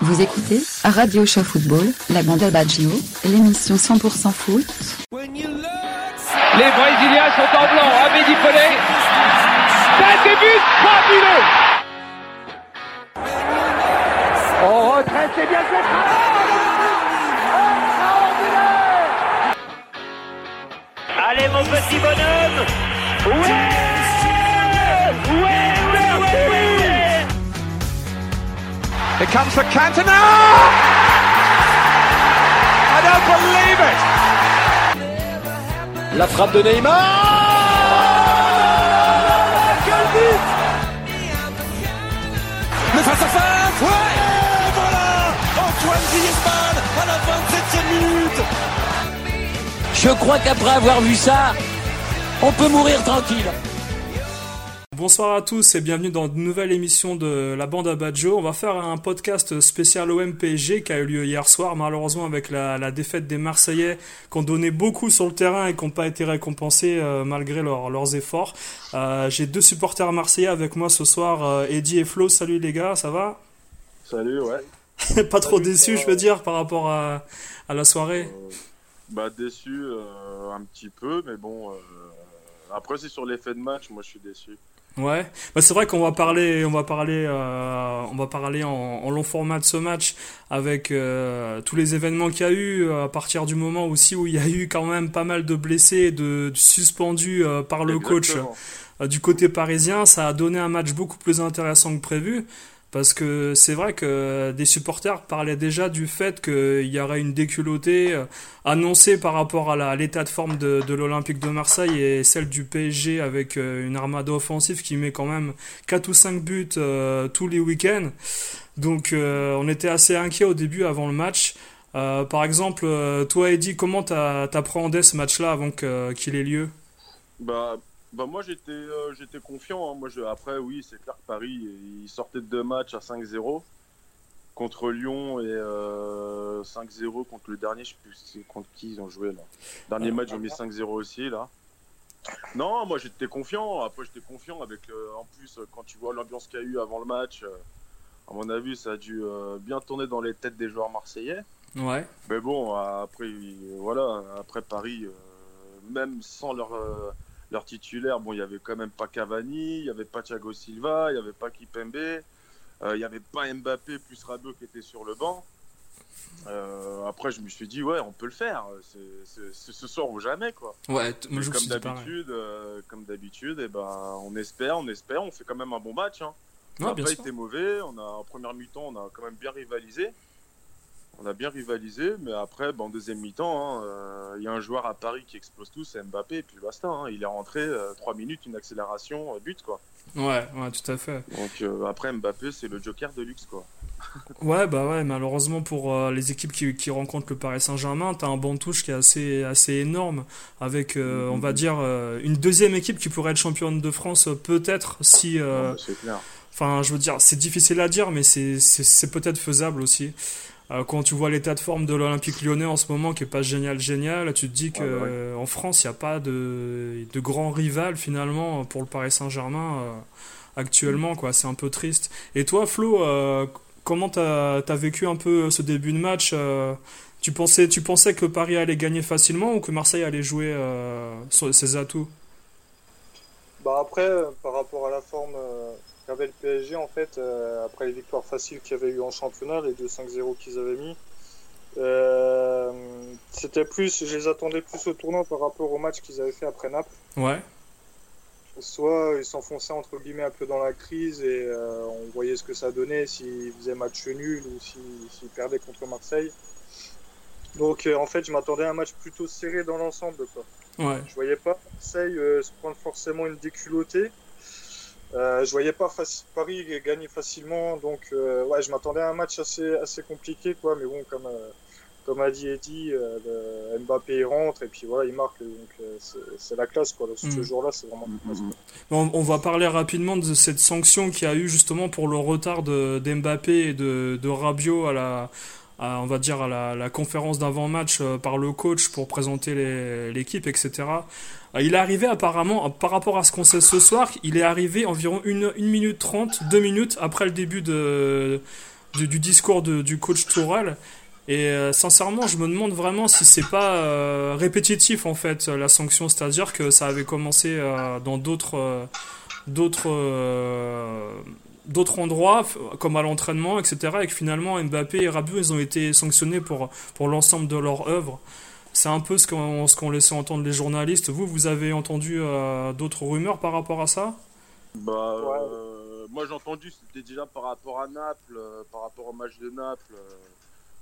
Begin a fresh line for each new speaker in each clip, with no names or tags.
Vous écoutez Radio Show Football, la bande Baggio, l'émission 100% foot.
Les Brésiliens sont en blanc, Abedi Pelé. C'est des buts fabuleux. On retraite, c'est bien fait.
Allez mon petit bonhomme. Ouais, ouais,
Here comes the Cantona! I don't believe it!
La frappe de Neymar! Quel but! Le face à face Ouais! Et voilà! Antoine Griezmann à la 27e minute! Je crois qu'après avoir vu ça, on peut mourir tranquille.
Bonsoir à tous et bienvenue dans une nouvelle émission de la bande à Badjo. On va faire un podcast spécial OM PSG qui a eu lieu hier soir, malheureusement avec la, la défaite des Marseillais qui ont donné beaucoup sur le terrain et qui n'ont pas été récompensés euh, malgré leur- leurs efforts. Euh, J'ai deux supporters marseillais avec moi ce soir, euh, Eddie et Flo. Salut les gars, ça va?
Salut, ouais.
Pas trop
Salut,
déçu, je veux dire, par rapport à, à la soirée?
Bah déçu un petit peu, mais bon. après, c'est sur l'effet de match, moi je suis déçu.
Ouais, bah, c'est vrai qu'on va parler, on va parler, euh, on va parler en, en long format de ce match avec euh, tous les événements qu'il y a eu euh, à partir du moment aussi où il y a eu quand même pas mal de blessés, et de, de suspendus euh, par le coach
Exactement.
euh, du côté parisien. Ça a donné un match beaucoup plus intéressant que prévu. Parce que c'est vrai que des supporters parlaient déjà du fait qu'il y aurait une déculottée euh, annoncée par rapport à l'état de forme de, l'Olympique de Marseille et celle du PSG avec euh, une armada offensive qui met quand même 4 ou 5 buts euh, tous les week-ends. Donc on était assez inquiet au début avant le match. Par exemple, toi Eddie, comment t'appréhendais ce match-là avant qu'il ait lieu?
Bah, bah moi j'étais euh, j'étais confiant. hein. Moi, je, après, oui, c'est clair que Paris, il sortait de deux matchs à 5-0 contre Lyon et euh, 5-0 contre le dernier. Je sais plus contre qui ils ont joué là. Dernier
Euh,
match, ils ont mis 5-0 aussi là. Non, moi j'étais confiant. Après, j'étais confiant avec. euh, en plus, euh, quand tu vois l'ambiance qu'il y a eu avant le match, euh, à mon avis, ça a dû euh, bien tourner dans les têtes des joueurs marseillais.
Ouais.
Mais bon, après, euh, voilà, après Paris, euh, même sans leur, euh, leur titulaire, bon, il n'y avait quand même pas Cavani, il n'y avait pas Thiago Silva, il n'y avait pas Kipembe, euh, il n'y avait pas Mbappé plus Rabiot qui était sur le banc. Euh, après, je me suis dit, ouais, on peut le faire. C'est ce soir ou jamais, quoi.
Ouais, t- moi
Et
je me
comme d'habitude, euh, comme d'habitude, eh ben, on espère, on espère, on fait quand même un bon match. Hein. On n'a pas
sûr.
été mauvais. On a, en première mi-temps, on a quand même bien rivalisé. On a bien rivalisé, mais après, ben, en deuxième mi-temps, hein, euh, il y a un joueur à Paris qui explose tout, c'est Mbappé, et puis basta. hein. il est rentré, 3 minutes, une accélération, euh, but, quoi.
Ouais, ouais, tout à fait.
Donc euh, après, Mbappé, c'est le joker de luxe, quoi.
Ouais, bah ouais, malheureusement pour euh, les équipes qui, qui rencontrent le Paris Saint-Germain, t'as un banc de touche qui est assez, assez énorme, avec, euh, on va dire, euh, une deuxième équipe qui pourrait être championne de France, euh, peut-être, si... euh,
c'est clair.
Enfin, je veux dire, c'est difficile à dire, mais c'est peut-être faisable aussi. Euh, quand tu vois l'état de forme de l'Olympique lyonnais en ce moment, qui est pas génial, génial, tu te dis
Ah bah ouais.
euh, France, il n'y a pas de, de grand rival finalement pour le Paris Saint-Germain euh, actuellement, quoi. C'est un peu triste. Et toi, Flo, comment t'as as vécu un peu ce début de match tu pensais, tu pensais que Paris allait gagner facilement ou que Marseille allait jouer sur ses atouts?
Bah après, par rapport à la forme qu'avait le PSG, en fait, euh, après les victoires faciles qu'il y avait eu en championnat, les 2-5-0 qu'ils avaient mis, euh, c'était plus, je les attendais plus au tournant par rapport au match qu'ils avaient fait après Naples.
Ouais,
Soit ils s'enfonçaient entre guillemets un peu dans la crise et euh, on voyait ce que ça donnait s'ils faisaient match nul ou s'ils perdaient contre Marseille. Donc euh, en fait, je m'attendais à un match plutôt serré dans l'ensemble. quoi.
ouais.
Je voyais pas Marseille se prendre forcément une déculottée. Euh, je voyais pas faci- Paris gagner facilement, donc euh, ouais, je m'attendais à un match assez assez compliqué quoi. Mais bon, comme euh, comme a dit Eddy, euh, le Mbappé il rentre et puis voilà, il marque. Donc euh, c'est- c'est la classe quoi. Ce
Mm.
jour-là, c'est vraiment la classe. quoi.
On, on va parler rapidement de cette sanction qu'il y a eu justement pour le retard de d'Mbappé et de, de Rabiot à la, à, on va dire à la, la conférence d'avant-match euh, par le coach pour présenter les- l'équipe, etc. Euh, Il est arrivé apparemment, euh, par rapport à ce qu'on sait ce soir, il est arrivé environ 1 minute 30, 2 minutes après le début de, du, discours du coach Tourelle. Et euh, sincèrement, je me demande vraiment si c'est pas répétitif en fait la sanction, c'est-à-dire que ça avait commencé dans d'autres d'autres d'autres endroits, comme à l'entraînement, etc. Et que finalement Mbappé et Rabiot ils ont été sanctionnés pour pour l'ensemble de leur œuvre. C'est un peu ce qu'on ce qu'on laissait entendre les journalistes. Vous, vous avez entendu euh, d'autres rumeurs par rapport à ça?
Bah,
Ouais.
euh, moi j'ai entendu, c'était déjà par rapport à Naples, euh, par rapport au match de Naples. euh,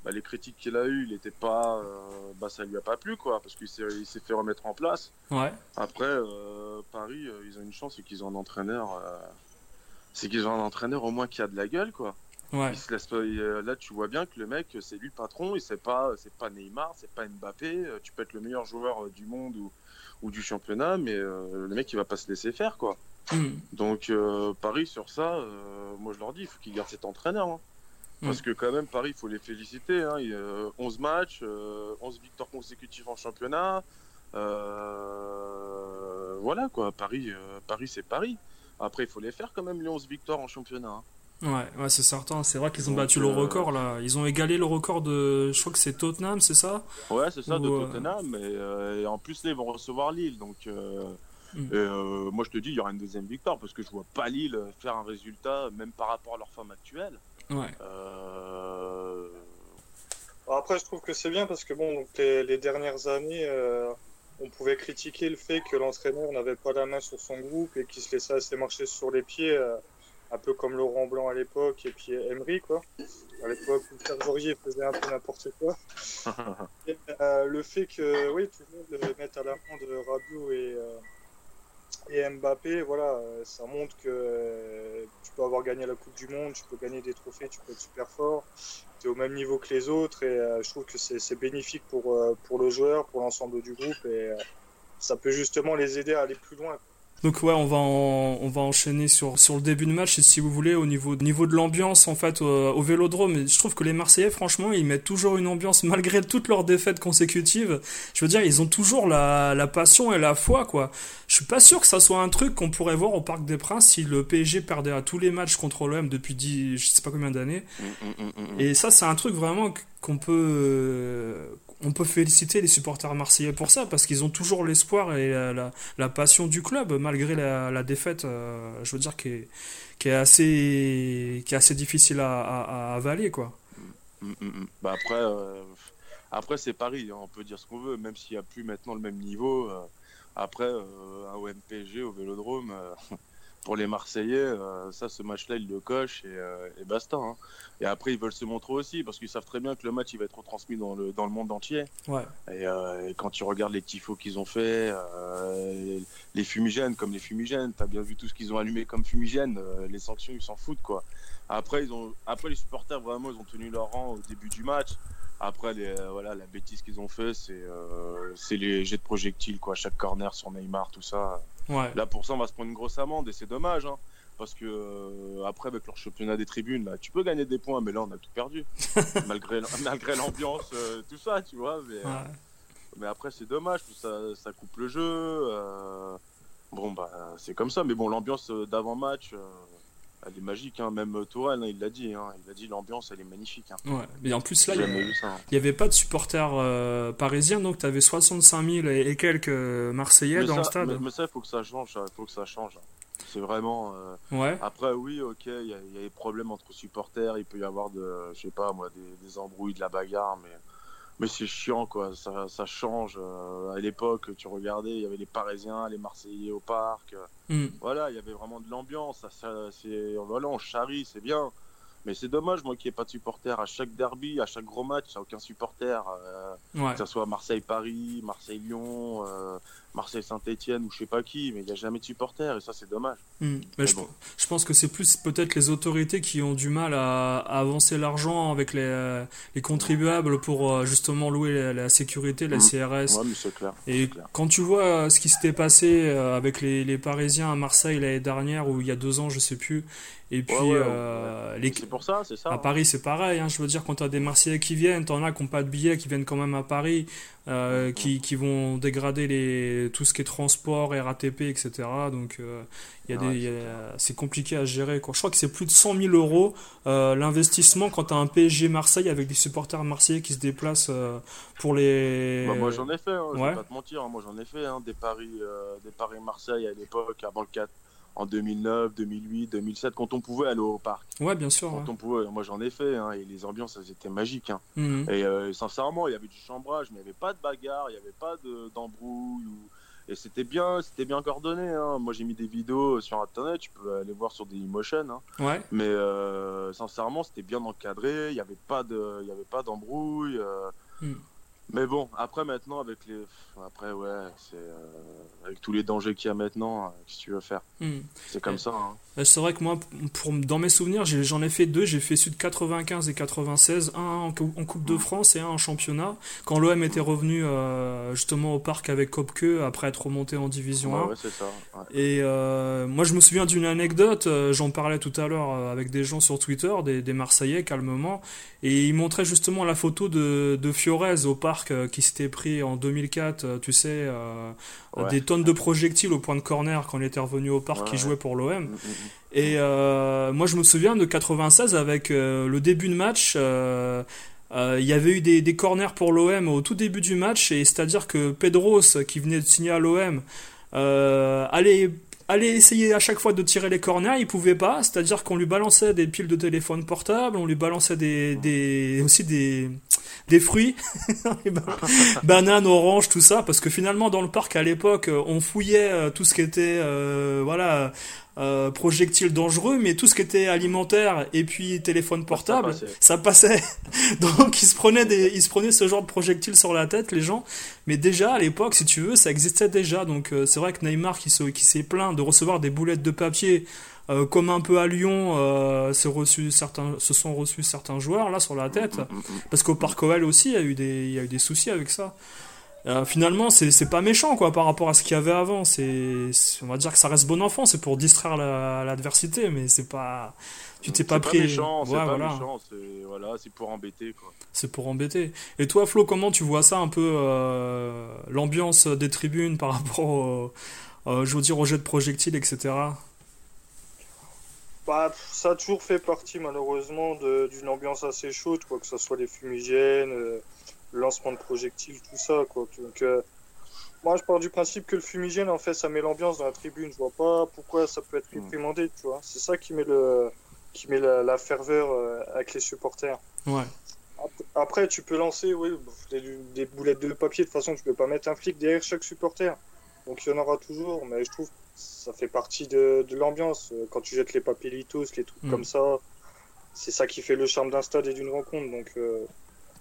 bah, les critiques qu'il a eues, il était pas, euh, bah, ça lui a pas plu quoi, parce qu'il s'est, il s'est fait remettre en place.
Ouais.
Après, euh, Paris, euh, ils ont une chance, c'est qu'ils ont un entraîneur, euh, c'est qu'ils ont un entraîneur au moins qui a de la gueule quoi.
Ouais.
Il se laisse pas, il- euh, là tu vois bien que le mec, c'est lui le patron, et c'est pas, c'est pas Neymar, c'est pas Mbappé. euh, Tu peux être le meilleur joueur euh, du monde ou, ou du championnat, mais euh, le mec il va pas se laisser faire quoi.
Hmm.
Donc euh, Paris sur ça, moi je leur dis, il faut qu'ils gardent cet entraîneur. hein. Parce
Mm.
que quand même Paris, il faut les féliciter. Hein. Il y a, euh, 11 matchs, euh, 11 victoires consécutives en championnat. Voilà quoi, Paris, Paris c'est Paris. Après, il faut les faire quand même les 11 victoires en championnat. hein.
Ouais, ouais, c'est certain. C'est vrai qu'ils ont
Donc,
battu le
euh,
record là. Ils ont égalé le record de, je crois que c'est Tottenham, c'est ça?
Ouais, c'est ça, de
Ou, euh,
Tottenham. Et, euh, et en plus, là, ils vont recevoir Lille. Donc, euh,
Mm.
et, euh, moi, je te dis, il y aura une deuxième victoire parce que je vois pas Lille faire un résultat, même par rapport à leur forme actuelle.
Ouais.
Euh,
Alors Après, je trouve que c'est bien parce que bon, donc les, les dernières années, euh, on pouvait critiquer le fait que l'entraîneur n'avait pas la main sur son groupe et qu'il se laissait assez marcher sur les pieds, euh, un peu comme Laurent Blanc à l'époque et puis Emery quoi. À l'époque où Pierre Georgier faisait un peu n'importe quoi. Et, euh, le fait que oui, tout le monde mette à l'amende Rabiot et euh, et Mbappé, voilà, ça montre que euh, tu peux avoir gagné la Coupe du Monde, tu peux gagner des trophées, tu peux être super fort, tu es au même niveau que les autres et je trouve que c'est bénéfique pour, pour le joueur, pour l'ensemble du groupe et ça peut justement les aider à aller plus loin.
Donc ouais, on va en- on va enchaîner sur sur le début de match si vous voulez au niveau niveau de l'ambiance en fait au, Vélodrome. Je trouve que les Marseillais franchement ils mettent toujours une ambiance malgré toutes leurs défaites consécutives. Je veux dire ils ont toujours la la passion et la foi quoi. Je suis pas sûr que ça soit un truc qu'on pourrait voir au Parc des Princes si le PSG perdait à tous les matchs contre l'OM depuis 10 je sais pas combien d'années.
Mm,
Et ça, c'est un truc vraiment qu'on peut, on peut féliciter les supporters marseillais pour ça, parce qu'ils ont toujours l'espoir et la, la, la passion du club, malgré la, la défaite, euh, je veux dire, qui est, qui est, assez, qui est assez difficile à, à, à avaler, quoi.
Mm, mm, mm. Bah après, euh, après c'est Paris, hein, on peut dire ce qu'on veut, même s'il n'y a plus maintenant le même niveau. euh, après, euh, un OMPG au Vélodrome, euh, pour les Marseillais, euh, ça, ce match-là, ils le cochent et, euh, et basta. hein. Et après, ils veulent se montrer aussi, parce qu'ils savent très bien que le match, il va être retransmis dans le, dans le monde entier.
Ouais.
Et, euh, et quand tu regardes les tifos qu'ils ont fait, euh, les fumigènes comme les fumigènes, t'as bien vu tout ce qu'ils ont allumé comme fumigènes, euh, les sanctions ils s'en foutent quoi. Après ils ont, après les supporters vraiment ils ont tenu leur rang au début du match. Après les, euh, voilà la bêtise qu'ils ont fait c'est, euh, c'est les jets de projectiles quoi, chaque corner sur Neymar tout ça.
Ouais.
Là pour ça on va se prendre une grosse amende et c'est dommage hein. Parce que euh, après avec leur championnat des tribunes là, tu peux gagner des points mais là on a tout perdu malgré malgré l'ambiance euh, tout ça tu vois mais,
Ouais.
mais après, c'est dommage, ça, ça coupe le jeu. Bon, bah, c'est comme ça. Mais bon, l'ambiance d'avant-match, euh, elle est magique. Hein. Même Tourelle, hein, il l'a dit. Hein. Il a dit l'ambiance, elle est magnifique. Hein.
Ouais. Mais en plus, là, il n'y avait pas de supporters euh, parisiens, donc tu avais 65 000 et, et quelques Marseillais
Mais
dans
ça,
le stade.
mais, mais ça, il faut que ça change. Faut que ça change. C'est vraiment. euh,
Ouais.
Après, oui, ok, il y, a- il y a des problèmes entre supporters. Il peut y avoir de, je sais pas, moi, des, des embrouilles, de la bagarre, mais. Mais c'est chiant, quoi. Ça, ça change. Euh, à l'époque, tu regardais, il y avait les Parisiens, les Marseillais au parc. euh,
Hmm.
Voilà, il y avait vraiment de l'ambiance. Ça, ça- c'est, voilà, on charrie, c'est bien. Mais c'est dommage, moi, qu'il n'y ait pas de supporters. À chaque derby, à chaque gros match, il n'y a aucun supporter. euh,
Ouais.
Que ce soit Marseille-Paris, Marseille-Lyon, euh, Marseille-Saint-Etienne ou je sais pas qui. Mais il n'y a jamais de supporters et ça, c'est dommage.
Hmm. Mais je,
bon.
je pense que c'est plus peut-être les autorités qui ont du mal à, à avancer l'argent avec les, euh, les contribuables pour euh, justement louer la, la sécurité, la
Mhm.
CRS.
Ouais, mais c'est clair.
Et
clair.
quand tu vois euh, ce qui s'était passé avec les, les Parisiens à Marseille l'année dernière ou il y a deux ans, je sais plus, et puis
ouais,
euh, les-
C'est pour ça, c'est ça.
À Paris, c'est pareil. Hein. Je veux dire, quand tu as des Marseillais qui viennent, t'en as qui n'ont pas de billets, qui viennent quand même à Paris, euh, qui, qui vont dégrader les, tout ce qui est transport, RATP, etc. Donc, euh, il y a
Ouais,
des,
c'est
compliqué à gérer. Quoi. Je crois que c'est plus de 100 000 euros euh, l'investissement quand tu as un PSG Marseille avec des supporters marseillais qui se déplacent euh, pour les.
Bah, moi j'en ai fait, hein, je
Ouais.
vais pas te mentir, hein, moi j'en ai fait hein, des paris, euh, des paris Marseille à l'époque, avant le 4, en 2009, 2008, 2007, quand on pouvait aller au parc.
Ouais, bien sûr.
Quand
ouais.
on pouvait, moi j'en ai fait, hein, et les ambiances elles étaient magiques. hein.
Mhm.
Et euh, sincèrement, il y avait du chambrage, mais il n'y avait pas de bagarre, il n'y avait pas de- d'embrouille. ou- Et c'était bien, c'était bien coordonné. hein. Moi j'ai mis des vidéos sur internet, tu peux aller voir sur Dailymotion. Hein.
Ouais.
Mais euh, sincèrement, c'était bien encadré, il n'y avait pas de, il y avait pas d'embrouille. euh.
Mm.
Mais bon, après maintenant avec les, après ouais, c'est euh, avec tous les dangers qu'il y a maintenant, euh, qu'est-ce que tu veux faire?
Mhm.
C'est comme ça. hein.
Euh, C'est vrai que moi, pour, dans mes souvenirs, j'en ai, fait deux. J'ai fait de 95 et 96, un en, cou- en Coupe de France et un en championnat. Quand l'OM était revenu euh, justement au parc avec Kopke après être remonté en Division
Ouais,
1.
ouais, c'est ça. ouais.
Et euh, moi, je me souviens d'une anecdote, j'en parlais tout à l'heure avec des gens sur Twitter, des, des Marseillais, calmement, et ils montraient justement la photo de, de Fiorez au parc qui s'était pris en 2004, euh, tu sais, euh, des tonnes de projectiles au point de corner quand il était revenu au parc, qui jouait pour l'OM.
Mm, mm, mm.
Et euh, moi, je me souviens de 96 avec euh, le début de match. euh, euh, il y avait eu des, des corners pour l'OM au tout début du match, et c'est-à-dire que Pedros, qui venait de signer à l'OM, euh, allait, allait essayer à chaque fois de tirer les corners, il pouvait pas, c'est-à-dire qu'on lui balançait des piles de téléphone portable, on lui balançait des, des, aussi des, des fruits, bananes, oranges, tout ça, parce que finalement dans le parc à l'époque, on fouillait tout ce qui était, euh, voilà, euh, projectiles dangereux, mais tout ce qui était alimentaire et puis téléphone portable,
passait.
ça passait. Donc ils se prenaient des, ils se prenaient ce genre de projectiles sur la tête, les gens. Mais déjà à l'époque, si tu veux, ça existait déjà. Donc euh, c'est vrai que Neymar qui se, qui s'est plaint de recevoir des boulettes de papier. euh, comme un peu à Lyon, euh, s'est reçu certains, se sont reçus certains joueurs là sur la tête,
Mm, mm, mm.
parce qu'au Parc OL aussi, il y a eu des, il y a eu des soucis avec ça. Euh, finalement, c'est c'est pas méchant quoi par rapport à ce qu'il y avait avant. C'est, on va dire que ça reste bon enfant. C'est pour distraire la- l'adversité, mais c'est pas, tu t'es pas
C'est
pris.
méchant, c'est
Ouais,
pas
voilà.
méchant, c'est voilà, c'est pour embêter quoi.
C'est pour embêter. Et toi, Flo, comment tu vois ça un peu euh, l'ambiance des tribunes par rapport au, euh, je veux dire, au jet de projectiles, etc.
Bah, ça a toujours fait partie malheureusement de- d'une ambiance assez chaude, quoi, que ce soit les fumigènes, euh, lancement de projectiles, tout ça. Quoi. Donc, euh, moi, je pars du principe que le fumigène, en fait, ça met l'ambiance dans la tribune. Je vois pas pourquoi ça peut être
Mm.
réprimandé, tu vois. C'est ça qui met, le, qui met la, la ferveur euh, avec les supporters.
Ouais.
Après, tu peux lancer oui, des, des boulettes de papier. De toute façon, tu peux pas mettre un flic derrière chaque supporter. Donc il y en aura toujours, mais je trouve que ça fait partie de, de l'ambiance. Euh, Quand tu jettes les papelitos, les trucs
Mm.
comme ça, c'est ça qui fait le charme d'un stade et d'une rencontre. Donc euh,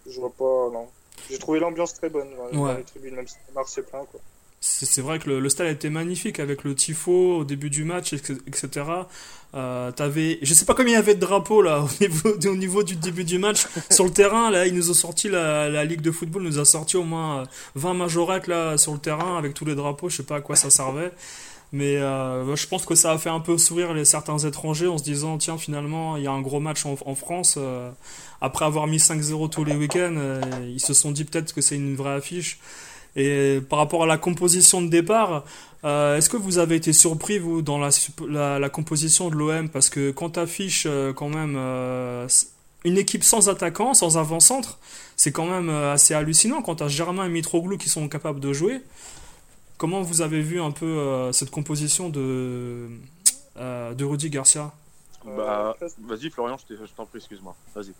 je vois pas, non. J'ai trouvé l'ambiance très bonne dans,
Ouais.
les tribunes, même si Mars c'est plein. Quoi.
C'est c'est vrai que le, le stade était magnifique avec le tifo au début du match, etc. Euh, t'avais, je sais pas combien il y avait de drapeaux là au niveau, au niveau du début du match sur le terrain. Là, ils nous ont sorti la, la ligue de football nous a sorti au moins euh, 20 majorettes là sur le terrain avec tous les drapeaux. Je sais pas à quoi ça servait. Mais euh, je pense que ça a fait un peu sourire les certains étrangers en se disant tiens finalement il y a un gros match en, France euh, après avoir mis 5-0 tous les week-ends euh, ils se sont dit peut-être que c'est une vraie affiche. Et par rapport à la composition de départ est-ce que vous avez été surpris vous dans la, composition de l'OM parce que quand t'affiches quand même une équipe sans attaquant sans avant-centre c'est quand même assez hallucinant quand t'as Germain et Mitroglou qui sont capables de jouer Comment vous avez vu un peu euh, cette composition de, euh, de Rudy Garcia?
Euh,
Bah, vas-y Florian, je t'en prie, excuse-moi. Vas-y.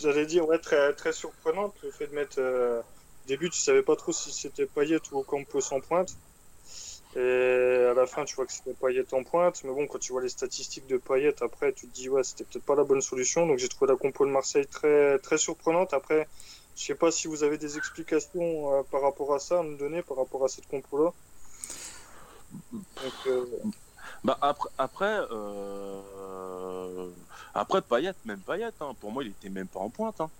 J'allais dire, ouais, très, très surprenante le fait de mettre. euh, au début, tu savais pas trop si c'était Payet ou Campos en pointe. Et à la fin, tu vois que c'était Payet en pointe. Mais bon, quand tu vois les statistiques de Payet, après, tu te dis, ouais, c'était peut-être pas la bonne solution. Donc j'ai trouvé la compo de Marseille très, très surprenante. Après, je sais pas si vous avez des explications euh, par rapport à ça à me donner, par rapport à cette compo-là. Donc, euh,
Bah après, après, euh... après Payet, même Payet, hein, pour moi il était même pas en pointe. Hein.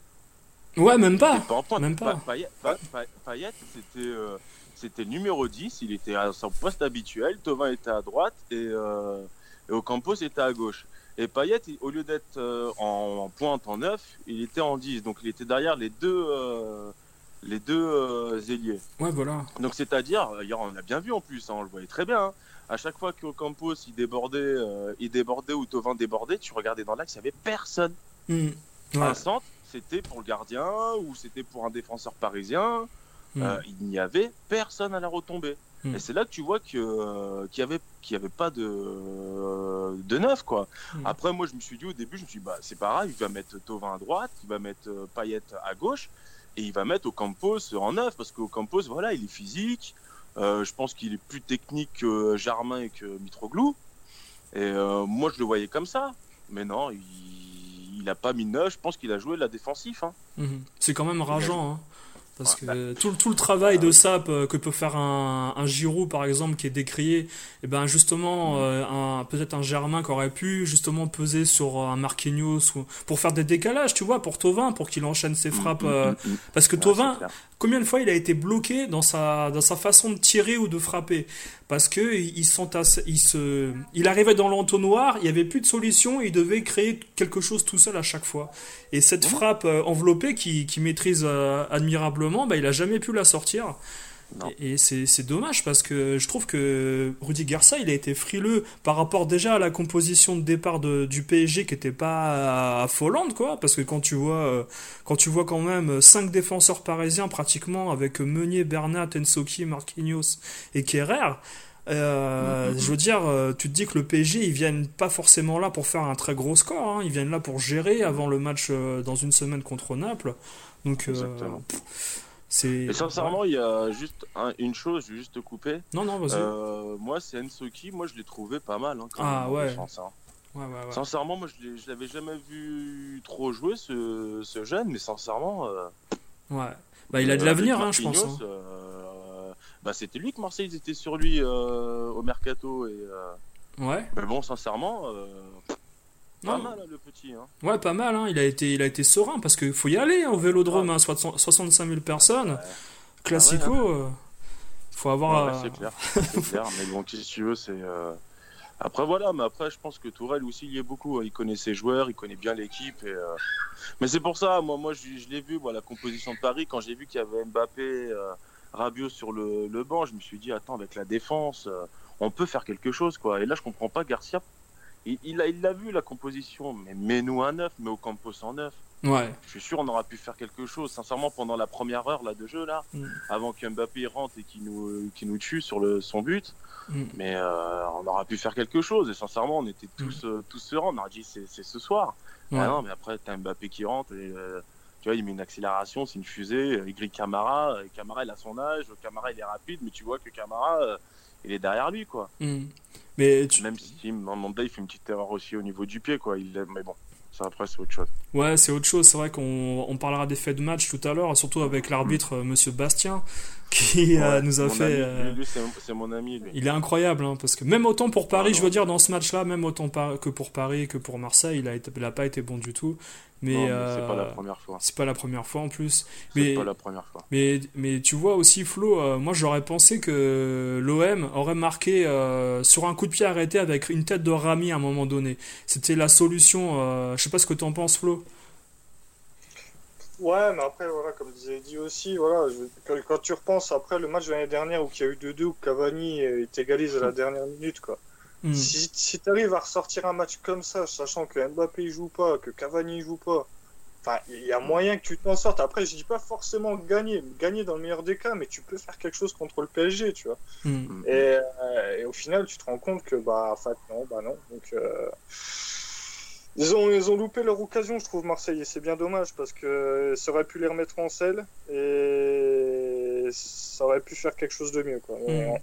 Ouais, même pas.
pas en pointe.
même pas.
Pa- Payet, Pa- Pa- Payet, c'était euh, c'était numéro 10, il était à son poste habituel, Tovin était à droite et, euh, et Ocampos était à gauche. Et Payet, au lieu d'être euh, en, en pointe en 9, il était en 10. Donc il était derrière les deux, euh, les deux euh, ailiers.
Ouais, voilà.
Donc c'est-à-dire, hier on l'a bien vu en plus, hein, on le voyait très bien. hein. À chaque fois qu'Ocampos il débordait, il débordait ou Tovin débordait, tu regardais dans l'axe, il n'y avait personne.
Ouais.
Un centre, c'était pour le gardien ou c'était pour un défenseur parisien.
Hmm.
Il n'y avait personne à la retombée.
Mm.
Et c'est là que tu vois euh, qu'il y avait avait pas de euh, de neuf quoi.
Mm.
Après moi je me suis dit au début je me suis dit bah c'est pas grave, il va mettre Tovin à droite, il va mettre euh, Payet à gauche et il va mettre Ocampos en neuf parce qu'Ocampos voilà, il est physique. Euh, je pense qu'il est plus technique que Germain et que Mitroglou. Et euh, moi je le voyais comme ça. Mais non, il il a pas mis neuf, je pense qu'il a joué la défensif hein.
Mhm. C'est quand même rageant, hein. Parce que tout, tout le travail de sap euh, que peut faire un, un Giroud, par exemple, qui est décrié, et ben justement, euh, un- peut-être un Germain qui aurait pu justement peser sur un Marquinhos ou, pour faire des décalages, tu vois, pour Tovin, pour qu'il enchaîne ses frappes. euh,
Mm, mm, mm.
parce que Tovin, combien de fois il a été bloqué dans sa, dans sa façon de tirer ou de frapper? Parce que il, s'entasse- il, se, il arrivait dans l'entonnoir, il n'y avait plus de solution, il devait créer quelque chose tout seul à chaque fois. Et cette frappe euh, enveloppée qu'il qui maîtrise euh, bah, il a jamais pu la sortir.
Non.
Et, et c'est dommage parce que je trouve que Rudy Garcia, il a été frileux par rapport déjà à la composition de départ de- du PSG qui était pas affolante, quoi. Parce que quand tu vois, euh, quand tu vois quand même cinq défenseurs parisiens pratiquement avec Meunier, Bernat, Ensoki, Marquinhos et Kerrer, euh, je veux dire, euh, tu te dis que le PSG, ils viennent pas forcément là pour faire un très gros score, hein. ils viennent là pour gérer avant le match dans une semaine contre Naples. Donc, euh,
Exactement.
c'est.
Et sincèrement, il y a juste un- une chose, je vais juste te couper.
Non, non, vas-y.
Euh, moi, c'est Ensoki, moi je l'ai trouvé pas mal. Hein, quand
Ah,
même,
ouais.
hein.
Ouais.
Sincèrement, moi je l'avais jamais vu trop jouer ce, ce jeune, mais sincèrement. euh,
Ouais. Bah, il a de l'avenir, hein, je pense. Hein.
euh, bah, c'était lui que Marseille ils étaient sur lui au mercato. Et,
Ouais.
Mais bon, sincèrement, pas
Non.
mal hein, le petit. Hein.
Ouais, pas mal. Hein. Il a été, il a été serein parce qu'il faut y aller hein, au Vélodrome. Hein, 60 65 000 personnes.
Ouais.
Classico.
Ah ouais,
euh, faut avoir.
Ouais,
euh,
c'est clair. Mais bon, que tu veux, c'est. euh, Après, voilà, mais après, je pense que Tourelle aussi, il y est beaucoup. hein. Il connaît ses joueurs, il connaît bien l'équipe. Et, euh, Mais c'est pour ça, moi, moi je, je l'ai vu, moi, la composition de Paris, quand j'ai vu qu'il y avait Mbappé, euh, Rabiot sur le, le banc, je me suis dit, attends, avec la défense, euh, on peut faire quelque chose, quoi. Et là, je comprends pas, Garcia, il il a, il vu, la composition, mais mets-nous un 9, mais au Campos en 9.
Ouais.
Je suis sûr on aura pu faire quelque chose. Sincèrement, pendant la première heure là, de jeu, là,
Mm.
avant que Mbappé rentre et qu'il nous, nous tue sur le, son but,
Mm.
mais euh, on aura pu faire quelque chose. Et sincèrement, on était tous, euh, tous sereins. On a dit c'est, c'est ce soir.
Ouais.
Ah non, mais après, t'as Mbappé qui rentre et euh, tu vois, il met une accélération, c'est une fusée. Il grille Camara. Camara, il a son âge. Camara, il est rapide, mais tu vois que Camara, il est derrière lui, quoi.
Hmm. Mais tu...
Même si Manda, il fait une petite erreur aussi au niveau du pied, quoi. Il, mais bon, ça après, c'est autre chose.
Ouais, c'est autre chose. C'est vrai qu'on on parlera des faits de match tout à l'heure, surtout avec l'arbitre euh, Monsieur Bastien, qui euh, nous a fait. euh,
c'est, mon ami, lui.
Il est incroyable, hein, parce que même autant pour Paris,
Ah,
je veux dire, dans ce match-là, même autant que pour Paris, que pour Marseille, il a, été- il a pas été bon du tout. Mais, euh,
c'est pas la première fois.
c'est pas la première fois en plus. Mais,
pas la première fois.
mais, mais tu vois aussi, Flo, euh, moi j'aurais pensé que l'OM aurait marqué euh, sur un coup de pied arrêté avec une tête de Rami à un moment donné. C'était la solution. euh, je sais pas ce que tu en penses, Flo.
Ouais, mais après, voilà, comme disait dit aussi, voilà, je- quand, tu repenses après le match de l'année dernière où il y a eu 2-2, où Cavani euh, t'égalise à la dernière minute, quoi.
Hmm.
Si, si tu arrives à ressortir un match comme ça, sachant que Mbappé il joue pas, que Cavani il joue pas, enfin, il y a moyen que tu t'en sortes. Après, je dis pas forcément gagner, gagner dans le meilleur des cas, mais tu peux faire quelque chose contre le PSG, tu vois.
Hmm.
Et, euh, et au final, tu te rends compte que, bah, en fait, non, bah non. Donc, euh, ils, ont, ils ont loupé leur occasion, je trouve, Marseille, et c'est bien dommage parce que ça aurait pu les remettre en selle et ça aurait pu faire quelque chose de mieux, quoi. Mais,
Mm.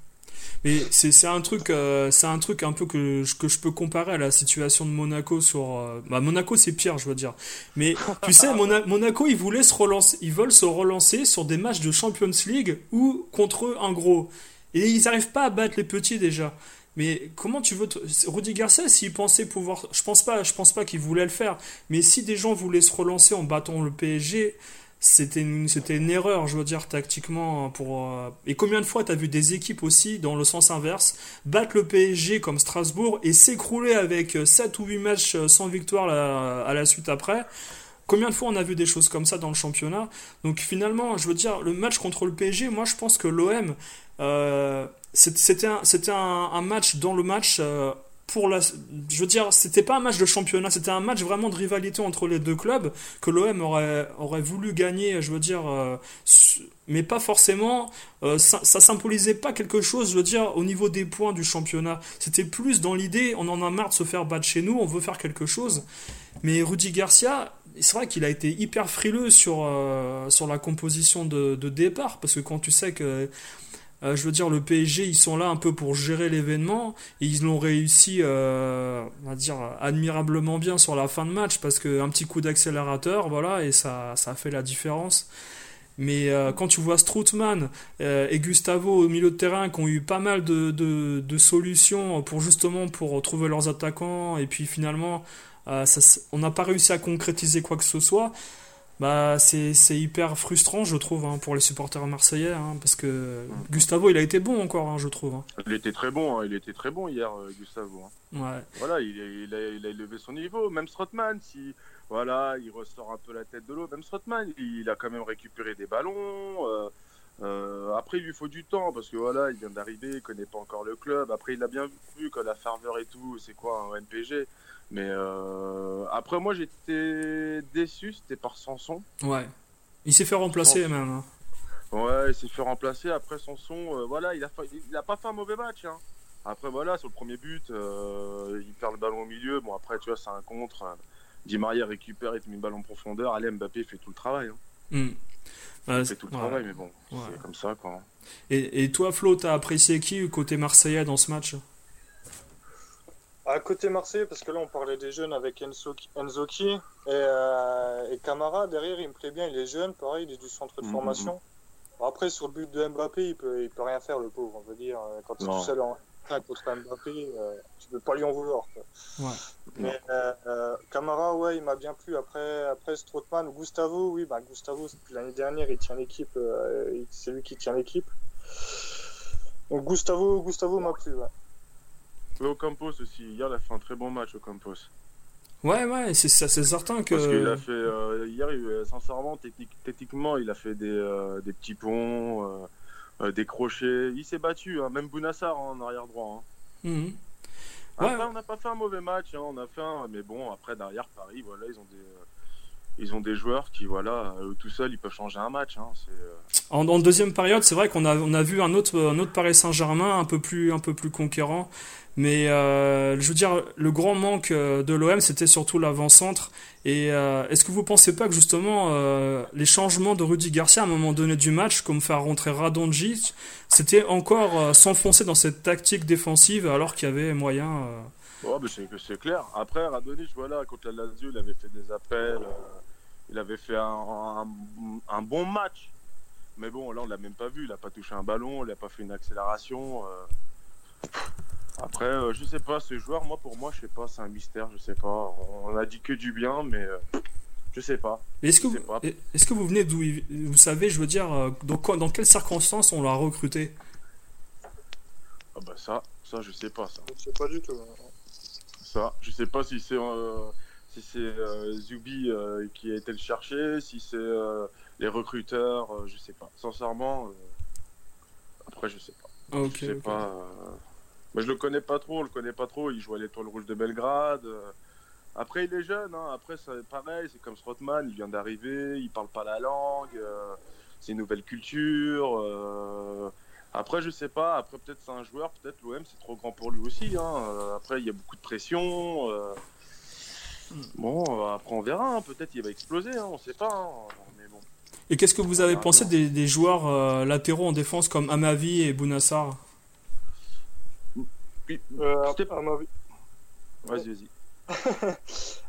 Mais c'est c'est un truc euh, c'est un truc un peu que je, que je peux comparer à la situation de Monaco sur euh, bah Monaco c'est pire je veux dire mais tu sais Mona- Monaco ils voulaient se relancer ils veulent se relancer sur des matchs de Champions League ou contre un gros et ils n'arrivent pas à battre les petits déjà mais comment tu veux. Rudy Garcia s'il pensait pouvoir je pense pas je pense pas qu'il voulait le faire mais si des gens voulaient se relancer en battant le PSG c'était une, c'était une erreur, je veux dire, tactiquement. Pour, euh, Et combien de fois tu as vu des équipes aussi, dans le sens inverse, battre le PSG comme Strasbourg et s'écrouler avec 7 ou 8 matchs sans victoire à la suite après? Combien de fois on a vu des choses comme ça dans le championnat? Donc finalement, je veux dire, le match contre le PSG, moi je pense que l'OM, euh, c'était un, un, un, match dans le match euh, pour la, je veux dire, c'était pas un match de championnat, c'était un match vraiment de rivalité entre les deux clubs que l'OM aurait, aurait voulu gagner, je veux dire, euh, mais pas forcément, euh, ça, symbolisait pas quelque chose, je veux dire, au niveau des points du championnat. C'était plus dans l'idée, on en a marre de se faire battre chez nous, on veut faire quelque chose. Mais Rudy Garcia, c'est vrai qu'il a été hyper frileux sur, sur la composition de, départ, parce que quand tu sais que je veux dire, le PSG, ils sont là un peu pour gérer l'événement et ils l'ont réussi, euh, on va dire, admirablement bien sur la fin de match parce qu'un petit coup d'accélérateur, voilà, et ça, ça fait la différence. Mais euh, quand tu vois Stroutman et Gustavo au milieu de terrain qui ont eu pas mal de, solutions pour justement pour trouver leurs attaquants et puis finalement on n'a pas réussi à concrétiser quoi que ce soit, bah, c'est hyper frustrant, je trouve, hein, pour les supporters marseillais, hein, parce que Gustavo, il a été bon encore, hein, je trouve.
Il était très bon, il était très bon hier, euh, Gustavo.
Ouais.
Voilà, il, il, a, il, a, élevé son niveau. Même Strottmann, si voilà, il ressort un peu la tête de l'eau, même Strottmann, il, a quand même récupéré des ballons. Euh, euh, après, il lui faut du temps parce que voilà, il vient d'arriver, il connaît pas encore le club. Après, il a bien vu que la ferveur et tout, c'est quoi un NPG. Mais euh, après, moi, j'étais déçu, c'était par Sanson.
Ouais. Il s'est fait remplacer même. Hein.
Ouais, il s'est fait remplacer. Après Sanson, euh, voilà, il a, il a pas fait un mauvais match. Hein. Après, voilà, sur le premier but, euh, il perd le ballon au milieu. Bon, après, tu vois, c'est un contre. Di Maria récupère, il met le ballon en profondeur. Allez, Mbappé fait tout le travail. Hein.
Hmm.
il fait tout le travail, mais bon, c'est comme ça, quoi.
Et, et toi, Flo, t'as apprécié qui côté marseillais dans ce match?
À côté Marseille, parce que là on parlait des jeunes avec Enzoki et, euh, et Camara, derrière il me plaît bien, il est jeune, pareil, il est du centre de mhm. formation. Après sur le but de Mbappé, il peut, il peut rien faire le pauvre, on veut dire. Quand il est tout seul en contre Mbappé, euh, tu peux pas lui en vouloir.
Ouais.
Mais euh, Camara, ouais, il m'a bien plu. Après, après Strootman, Gustavo, oui, bah Gustavo, depuis l'année dernière, il tient l'équipe, euh, c'est lui qui tient l'équipe. Donc Gustavo, Gustavo m'a plu, ouais.
Au Campos aussi, hier il a fait un très bon match au Campos.
Ouais, ouais, c'est certain que.
Parce qu'il a fait. Euh, hier, il, sincèrement, technique, techniquement, il a fait des, euh, des petits ponts, euh, des crochets. Il s'est battu, hein, même Bounassar hein, en arrière droit. Hein.
Mhm.
Après, on n'a pas fait un mauvais match, hein, on a fait un. Mais bon, après, derrière Paris, voilà, ils ont des ils ont des joueurs qui, voilà, tout seuls, ils peuvent changer un match. Hein,
en, en, deuxième période, c'est vrai qu'on a, on a vu un autre, un autre Paris Saint-Germain un peu plus, un peu plus conquérant. Mais euh, je veux dire, le grand manque euh, de l'OM, c'était surtout l'avant-centre. Et euh, est-ce que vous pensez pas que justement les changements de Rudy Garcia à un moment donné du match, comme faire rentrer Radonjic, c'était encore s'enfoncer dans cette tactique défensive alors qu'il y avait moyen.
Oh, c'est clair. Après, Radonjic, voilà, contre la Lazio, il avait fait des appels, il avait fait un, bon match. Mais bon, là, on l'a même pas vu. Il a pas touché un ballon, il a pas fait une accélération. Après, euh, je sais pas, ce joueur, moi, pour moi, je sais pas, c'est un mystère, je sais pas. On a dit que du bien, mais euh, je sais pas.
Est-ce que, vous, est que vous venez d'où Vous savez, je veux dire, euh, dans, dans quelles circonstances on l'a recruté?
Ah bah ça, ça, je sais pas, ça.
Je sais pas du tout. Hein.
Ça, je sais pas si c'est si c'est Zubi qui a été le chercher, si c'est les recruteurs, je sais pas. Sincèrement, après, je sais pas.
Ok.
je sais pas. Mais je le connais pas trop, on le connaît pas trop. Il joue à l'Étoile Rouge de Belgrade. Euh. Après, il est jeune. Hein. Après, c'est pareil. C'est comme Strootman. Il vient d'arriver. Il parle pas la langue. Euh. C'est une nouvelle culture. Euh. Après, je sais pas. Après, peut-être c'est un joueur. Peut-être l'OM, c'est trop grand pour lui aussi. Hein. Après, il y a beaucoup de pression. Bon, après, on verra. Hein. Peut-être il va exploser. On sait pas. Mais bon.
Et qu'est-ce que vous avez pensé des, des joueurs latéraux en défense comme Amavi et Bounassar?
Euh, à ma vie.
Vas-y, vas-y.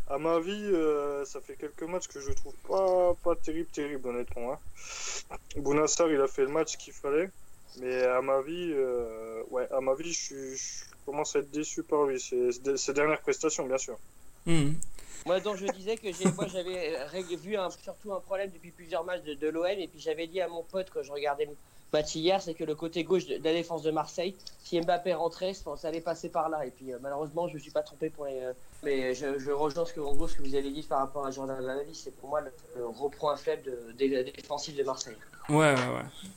à ma vie, euh, ça fait quelques matchs que je trouve pas, pas terrible, terrible, honnêtement. Hein. Bounassar, il a fait le match qu'il fallait. Mais à ma vie, euh, ouais, à ma vie, je, je, commence à être déçu par lui. Ses, ses dernières prestations, bien sûr.
Mmh.
Moi, donc, je disais que moi, j'avais vu un, surtout un problème depuis plusieurs matchs de, de l'OM, et puis j'avais dit à mon pote quand je regardais le hier, c'est que le côté gauche de, la défense de Marseille, si Mbappé rentrait, ça allait passer par là. Et puis, euh, malheureusement, je ne me suis pas trompé pour les. Euh, mais je, je, rejoins ce que, en gros, ce que vous avez dit par rapport à Jordan Lanavi, c'est pour moi le, le reprend faible de, de, défensif de Marseille.
Ouais, ouais, ouais.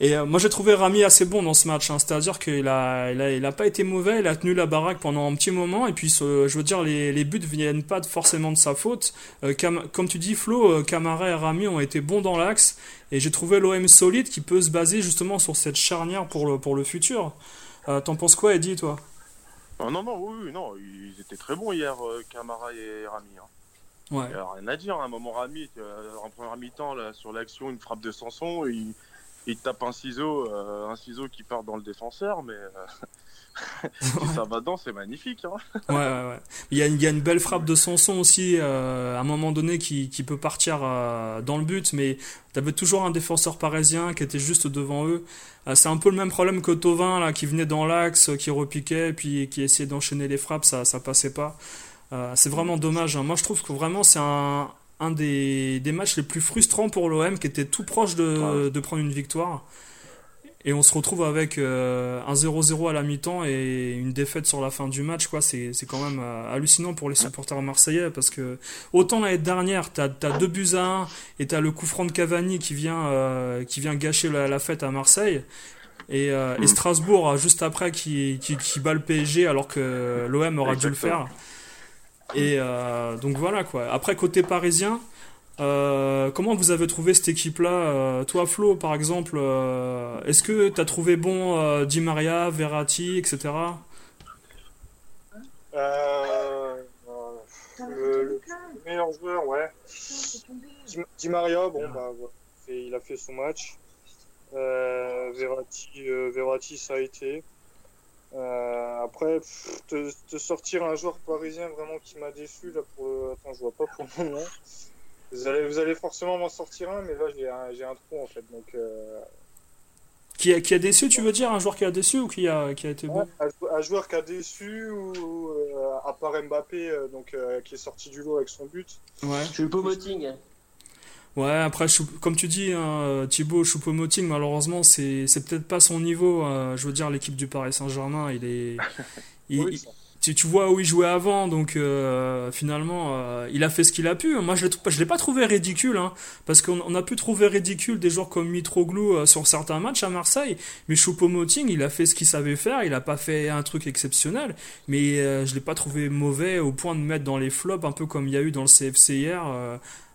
Et euh, moi j'ai trouvé Rami assez bon dans ce match, hein. c'est-à-dire qu'il a, il a, il a pas été mauvais, il a tenu la baraque pendant un petit moment, et puis je veux dire les, les buts viennent pas forcément de sa faute. Euh, comme tu dis Flo, euh, Camara et Rami ont été bons dans l'axe, et j'ai trouvé l'OM solide qui peut se baser justement sur cette charnière pour le, pour le futur. T'en penses quoi Eddie toi?
Oh, Non, non, oui, non, ils étaient très bons hier, Camara et Rami. Hein. Ouais. Il rien à dire, à un moment Rami, en première mi-temps, sur l'action, une frappe de Sanson, il il tape un ciseau, euh, un ciseau qui part dans le défenseur, mais euh, ça va dedans, c'est magnifique. Hein.
ouais, ouais, ouais. Il y, a, il y, a, une belle frappe de Sanson aussi, euh, à un moment donné, qui, qui peut partir dans le but, mais tu avais toujours un défenseur parisien qui était juste devant eux. c'est un peu le même problème que Tovin, là, qui venait dans l'axe, qui repiquait, puis qui essayait d'enchaîner les frappes, ça, ça passait pas. c'est vraiment dommage. Hein. Moi, je trouve que vraiment, c'est un, un des, des, matchs les plus frustrants pour l'OM qui était tout proche de, de, prendre une victoire. Et on se retrouve avec euh, un 0-0 à la mi-temps et une défaite sur la fin du match. quoi C'est quand même euh, hallucinant pour les supporters marseillais parce que autant l'année dernière, tu as, deux buts à 1 et tu as le coup franc de Cavani qui vient, euh, qui vient gâcher la, la, fête à Marseille. Et, et mm. Strasbourg, juste après, qui, qui, qui, bat le PSG alors que l'OM aura dû le faire. Et euh, donc voilà quoi. Après côté parisien, euh, comment vous avez trouvé cette équipe-là euh, Toi Flo par exemple, est-ce que tu as trouvé bon Di Maria, Verratti, etc.
le, meilleur joueur, ouais. Di, Maria, bon, bah, il a fait son match. Verratti, Verratti, ça a été. Euh, après, te, sortir un joueur parisien vraiment qui m'a déçu, là, pour... attends, je vois pas pour le moment. Vous allez, vous allez forcément m'en sortir un, mais là, j'ai un, j'ai un trou, en fait. Donc, euh...
qui, a, qui a déçu, tu veux dire Un joueur qui a déçu ou qui a, qui a été bon?
un, joueur qui a déçu, ou euh, à part Mbappé, euh, donc, euh, qui est sorti du lot avec son but.
Ouais. Je suis Moting.
Ouais, après, comme tu dis, hein, Thibaut Choupo-Moting, malheureusement, c'est peut-être pas son niveau. Euh, je veux dire, l'équipe du Paris Saint-Germain, il est. tu, tu, vois où il jouait avant, donc euh, finalement, euh, il a fait ce qu'il a pu. Moi, je ne l'ai pas trouvé ridicule, hein, parce qu'on a pu trouver ridicule des joueurs comme Mitroglou sur certains matchs à Marseille, mais Choupo-Moting, il a fait ce qu'il savait faire, il n'a pas fait un truc exceptionnel, mais je l'ai pas trouvé mauvais au point de mettre dans les flops, un peu comme il y a eu dans le CFC hier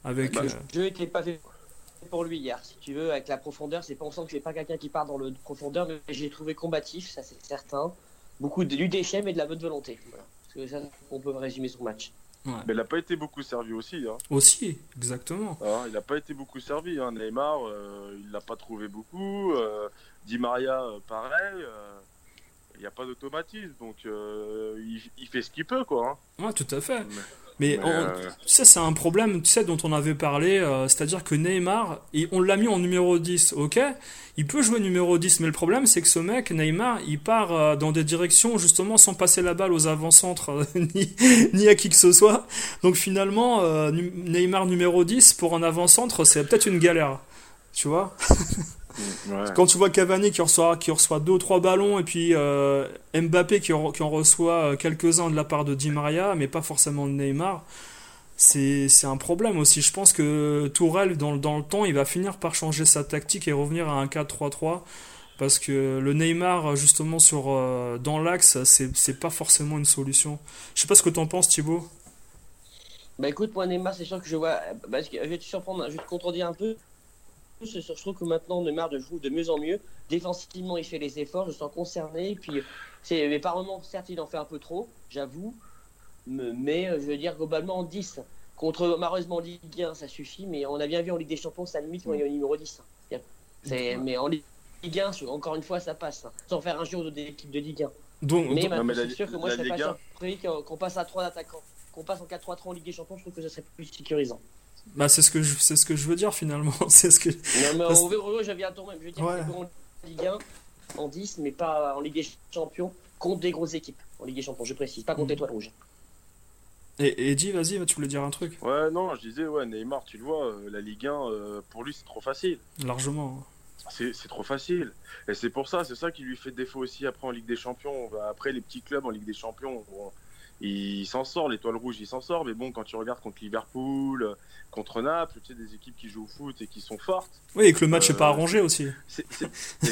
avec,
bah, Le jeu n'était pas fait pour lui hier, si tu veux, avec la profondeur. C'est sent que c'est pas quelqu'un qui part dans le profondeur, mais j'ai trouvé combatif, ça c'est certain. Beaucoup de, du déchet, mais de la bonne volonté. Voilà. Parce que ça, on peut résumer son match.
Mais il n'a pas été beaucoup servi aussi. Hein.
Aussi, exactement.
Ah, il n'a pas été beaucoup servi. Hein. Neymar, euh, il l'a pas trouvé beaucoup. Euh, Di Maria, euh, pareil. Euh, il n'y a pas d'automatisme, donc il, il, fait ce qu'il peut, quoi.
Hein. Ouais, tout à fait. Mais, ça, c'est un problème tu sais, dont on avait parlé, euh, c'est-à-dire que Neymar, on l'a mis en numéro 10, ok? Il peut jouer numéro 10, mais le problème, c'est que ce mec, Neymar, il part euh, dans des directions justement sans passer la balle aux avant-centres ni, ni, à qui que ce soit. Donc finalement, euh, Neymar numéro 10 pour un avant-centre, c'est peut-être une galère. Tu vois? Quand tu vois Cavani qui reçoit, qui reçoit deux ou trois ballons et puis euh, Mbappé qui en, qui en reçoit euh, quelques-uns de la part de Di Maria, mais pas forcément de Neymar, c'est un problème aussi. Je pense que Tourelle, dans, dans le temps, il va finir par changer sa tactique et revenir à un 4-3-3 parce que le Neymar, justement, sur, euh, dans l'axe, c'est pas forcément une solution. Je sais pas ce que tu en penses, Thibaut.
Bah écoute, moi Neymar, c'est sûr que je vois. Que je vais te surprendre, je vais te contredire un peu je trouve que maintenant Neymar de joue de mieux en mieux. Défensivement, il fait les efforts, je sens concerné. Puis, c'est, mais par moments, certes, il en fait un peu trop, j'avoue. Mais euh, je veux dire, globalement, en 10. Contre, malheureusement, Ligue 1, ça suffit. Mais on a bien vu en Ligue des Champions, ça limite quand il est au numéro 10. C'est, mais en Ligue 1, encore une fois, ça passe. Sans faire un jour de l'équipe de Ligue 1. Donc, mais, c'est sûr que moi, je serais pas surpris qu'on passe à 3 attaquants. Qu'on passe en 4-3-3 en Ligue des Champions, je trouve que ce serait plus sécurisant.
Bah, c'est ce que je, c'est ce que je veux dire finalement. c'est ce que.
Non, mais en VO, j'avais un tour même. Je veux dire, ouais. en Ligue 1, en 10, mais pas en Ligue des Champions, contre des grosses équipes. En Ligue des Champions, je précise, pas contre mm. Étoile Rouge.
Et Eddie, vas-y, tu voulais dire un truc?
Ouais, non, je disais, ouais, Neymar, tu le vois, euh, la Ligue 1, euh, pour lui, c'est trop facile.
Largement.
C'est c'est trop facile. Et c'est pour ça, c'est ça qui lui fait défaut aussi après en Ligue des Champions. Après, les petits clubs en Ligue des Champions, il s'en sort, l'étoile rouge, il s'en sort. Mais bon, quand tu regardes contre Liverpool, euh, contre Naples, tu sais, des équipes qui jouent au foot et qui sont fortes.
Oui, et que le match n'est
Euh,
pas arrangé aussi.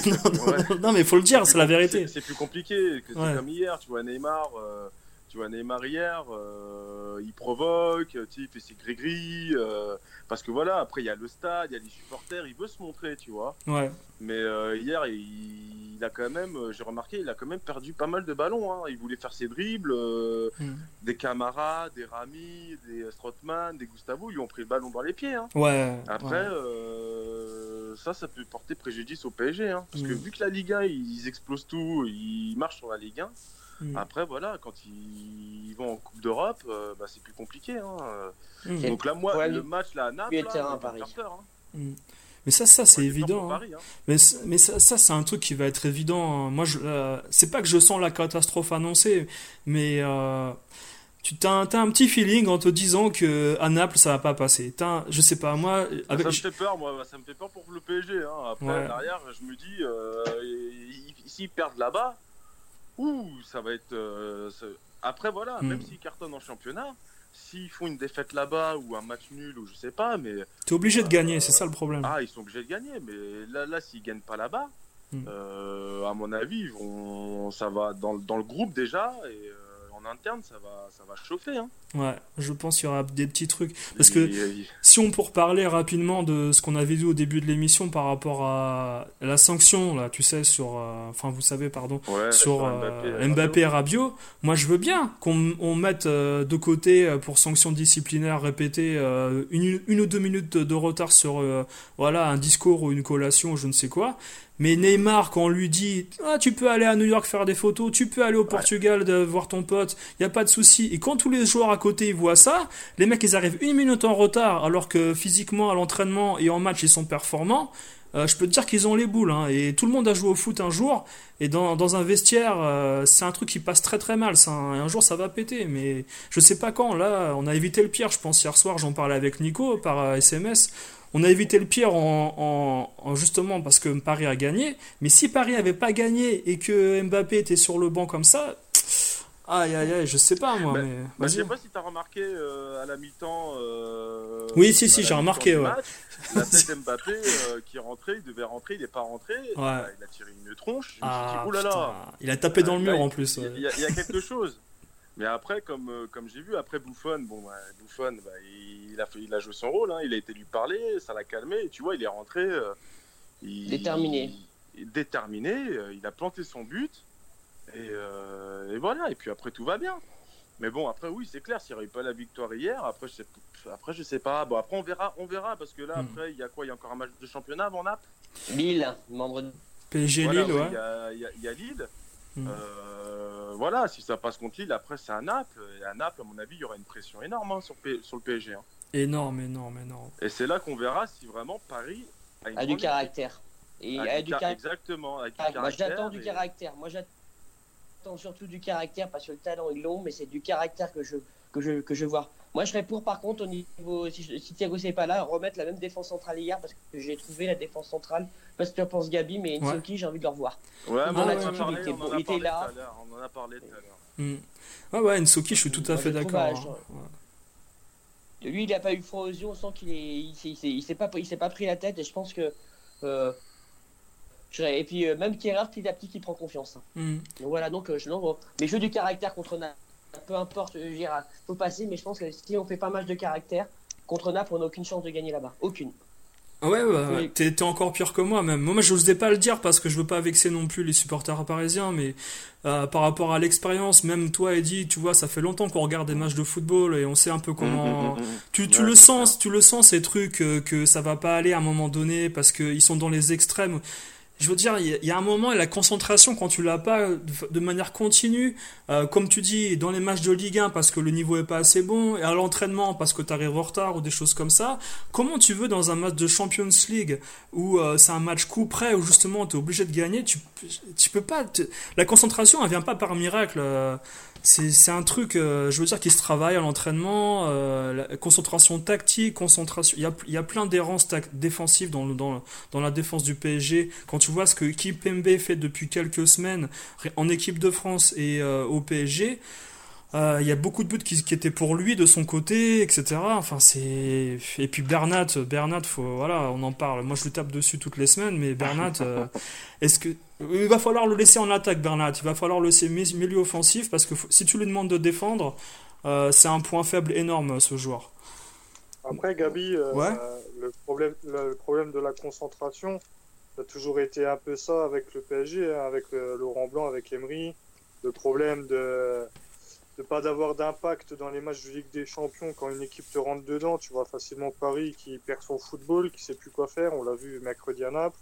non, non,
ouais.
non, non, mais il faut le dire, c'est la vérité.
C'est plus compliqué que
Ouais.
comme hier. Tu vois Neymar, euh, tu vois Neymar hier, euh, il provoque, il fait ses gris-gris. euh, parce que voilà, après il y a le stade, il y a les supporters, il veut se montrer, tu vois.
Ouais.
Mais euh, hier, il, il a quand même, j'ai remarqué, il a quand même perdu pas mal de ballons. hein. Il voulait faire ses dribbles, euh,
Mm.
des Camara, des Rami, des Strootman, des Gustavo, ils lui ont pris le ballon dans les pieds. hein.
Ouais.
Après,
ouais.
ça, ça peut porter préjudice au PSG. hein. parce que
Mm.
vu que la Ligue 1, ils explosent tout, ils marchent sur la Ligue 1.
Mm.
Après, voilà, quand ils vont en Coupe d'Europe, euh, bah, c'est plus compliqué. hein.
Mm.
Donc là, moi,
Ouais,
le match là, à Naples, là,
terrain Paris.
peur, hein.
Mm. Mais ça, ça c'est
Ouais,
évident. hein.
Paris, hein.
Mais, mais ça, ça c'est un truc qui va être évident. hein. Moi, je, euh, c'est pas que je sens la catastrophe annoncée, mais euh, tu t'as, un- t'as un petit feeling en te disant que à Naples ça va pas passer. T'as un- je sais pas moi. Avec,
ça me fait peur, moi. Ça me fait peur pour le PSG. Hein. Après,
Ouais.
derrière, je me dis, euh, ils- s'ils perdent là-bas, ouh, ça va être. euh, ça- Après, voilà,
Mm.
même s'ils cartonnent en championnat, s'ils font une défaite là-bas ou un match nul ou je sais pas, mais
T'es obligé de gagner, c'est ça le problème.
ah, ils sont obligés de gagner. Mais là, là, s'ils gagnent pas là-bas,
Mm.
euh, à mon avis, ils vont, ça va dans, le- dans le groupe déjà et euh, en interne, ça va, ça va chauffer. Hein.
Ouais, je pense qu'il y aura des petits trucs. Parce que Si on pour parler rapidement de ce qu'on avait vu au début de l'émission par rapport à la sanction là, tu sais sur, euh, enfin vous savez pardon,
ouais,
sur
Mbappé,
euh,
Rabiot.
Mbappé et Rabiot, moi je veux bien qu'on on mette euh, de côté euh, pour sanction disciplinaire répétée euh, une, une ou deux minutes de, de retard sur euh, voilà un discours ou une collation ou je ne sais quoi. Mais Neymar, quand on lui dit ah, tu peux aller à New York faire des photos, tu peux aller au Portugal de voir ton pote, il y a pas de souci. Et quand tous les joueurs à côté ils voient ça, les mecs ils arrivent une minute en retard alors que physiquement à l'entraînement et en match ils sont performants. euh, je peux te dire qu'ils ont les boules. hein. Et tout le monde a joué au foot un jour. Et dans, dans un vestiaire, euh, c'est un truc qui passe très très mal. Ça, un jour, ça va péter. Mais je sais pas quand. Là, on a évité le pire. Je pense hier soir, j'en parlais avec Nico par euh, SMS. On a évité le pire en, en- en justement parce que Paris a gagné. Mais si Paris avait pas gagné et que Mbappé était sur le banc comme ça, aïe aïe aïe, je sais pas moi.
Bah,
mais
Bah, je sais pas si t'as remarqué euh, à la mi-temps. euh,
Oui, si, si, j'ai remarqué, ouais.
match, la tête Mbappé euh, qui est rentré, il devait rentrer, il est pas rentré. Bah, il a tiré une tronche.
Ah,
dit.
Il a tapé dans le mur
il-
en plus.
Il
ouais.
y, a- il y a quelque chose. Mais après, comme, euh, comme j'ai vu, après Bouffon, bon, bah, Buffon, bah, il, a fait, il a joué son rôle, hein, il a été lui parler, ça l'a calmé, et tu vois, il est rentré. euh, il-
Déterminé.
il- déterminé, euh, il a planté son but, et, euh, et voilà, et puis après tout va bien. Mais bon, après, oui, c'est clair, s'il n'y aurait pas la victoire hier, après, je sais, après, je sais pas. Bon, après, on verra, on verra, parce que là,
Hmm.
après, il y a quoi? Il y a encore un match de championnat avant Naples?
Lille, vendredi.
PSG
Voilà,
Lille,
oui,
ouais.
Il y, a, y y Lille.
Hmm.
Euh, voilà, si ça passe contre Lille, après c'est à Naples. Et à Naples, à mon avis, il y aura une pression énorme hein, sur, P- sur le PSG. hein.
Énorme, énorme, énorme.
Et c'est là qu'on verra si vraiment Paris a, une
A du caractère. Et
A
a
du
du
car-
caractère.
Exactement. avec du
Moi,
caractère
j'attends du caractère. Moi, j'attends surtout du caractère parce que le talent ils l'ont, mais c'est du caractère que je que je que je vois. Moi, je serais pour, par contre, au niveau si, si Thiago c'est pas là, remettre la même défense centrale hier parce que j'ai trouvé la défense centrale. Je sais pas ce que tu en penses, Gabi, mais Nsoki, j'ai envie de le revoir.
Ouais, mais
Ah
on,
ouais,
a parlé,
il était
on
bon,
a
il était
parlé
là.
tout à l'heure. On en a parlé tout à l'heure.
Hmm. Ouais, ouais, Nsoki, je suis tout à
Moi,
fait d'accord.
ouais,
hein.
Lui, il a pas eu froid aux yeux. On sent qu'il est, il, s'est- il pas, il s'est pas pris la tête et je pense que. euh, et puis euh, même Kerrer, petit à petit, qui prend confiance. hein. Donc voilà, donc euh, je, non, bon, mais jeu du caractère contre Naples, peu importe, je faut passer, mais je pense que si on fait pas match de caractère contre Naples, on n'a aucune chance de gagner là-bas, aucune.
Ah Ouais, bah,
Oui.
t'es t'es encore pire que moi même. Moi, moi, j'osais pas le dire parce que je veux pas vexer non plus les supporters parisiens, mais euh, par rapport à l'expérience, même toi, Eddie, tu vois, ça fait longtemps qu'on regarde des matchs de football et on sait un peu comment.
Mmh, mmh, mmh.
Tu, tu
Ouais,
le sens, tu le sens ces trucs euh, que ça va pas aller à un moment donné parce qu'ils sont dans les extrêmes. Je veux dire, il y, a- un moment, la concentration, quand tu l'as pas de, de manière continue, euh, comme tu dis, dans les matchs de Ligue 1 parce que le niveau est pas assez bon, et à l'entraînement parce que tu arrives en retard ou des choses comme ça, comment tu veux dans un match de Champions League où euh, c'est un match coup près où justement tu es obligé de gagner, tu, peux pas. La concentration, elle vient pas par miracle. euh, c'est un truc, euh, je veux dire, qui se travaille à l'entraînement, euh, la concentration tactique, concentration. Il y a, il y a plein d'errances défensives dans, dans, dans la défense du PSG. Quand tu vois ce que Kipembe fait depuis quelques semaines en équipe de France et euh, au PSG, il y a beaucoup de buts qui, qui, étaient pour lui de son côté, etc. Enfin, c'est et puis Bernat, Bernat, faut voilà, on en parle. Moi, je lui tape dessus toutes les semaines, mais Bernat, est-ce que il va falloir le laisser en attaque, Bernat. Il va falloir le laisser milieu offensif parce que si tu lui demandes de défendre, euh, c'est un point faible énorme ce joueur.
Après, Gabi, ouais. le problème, le problème de la concentration, ça a toujours été un peu ça avec le PSG, hein, avec Laurent Blanc, avec Emery. Le problème de de pas d'avoir d'impact dans les matchs de Ligue des Champions quand une équipe te rentre dedans. Tu vois facilement Paris qui perd son football, qui sait plus quoi faire. On l'a vu mercredi à Naples.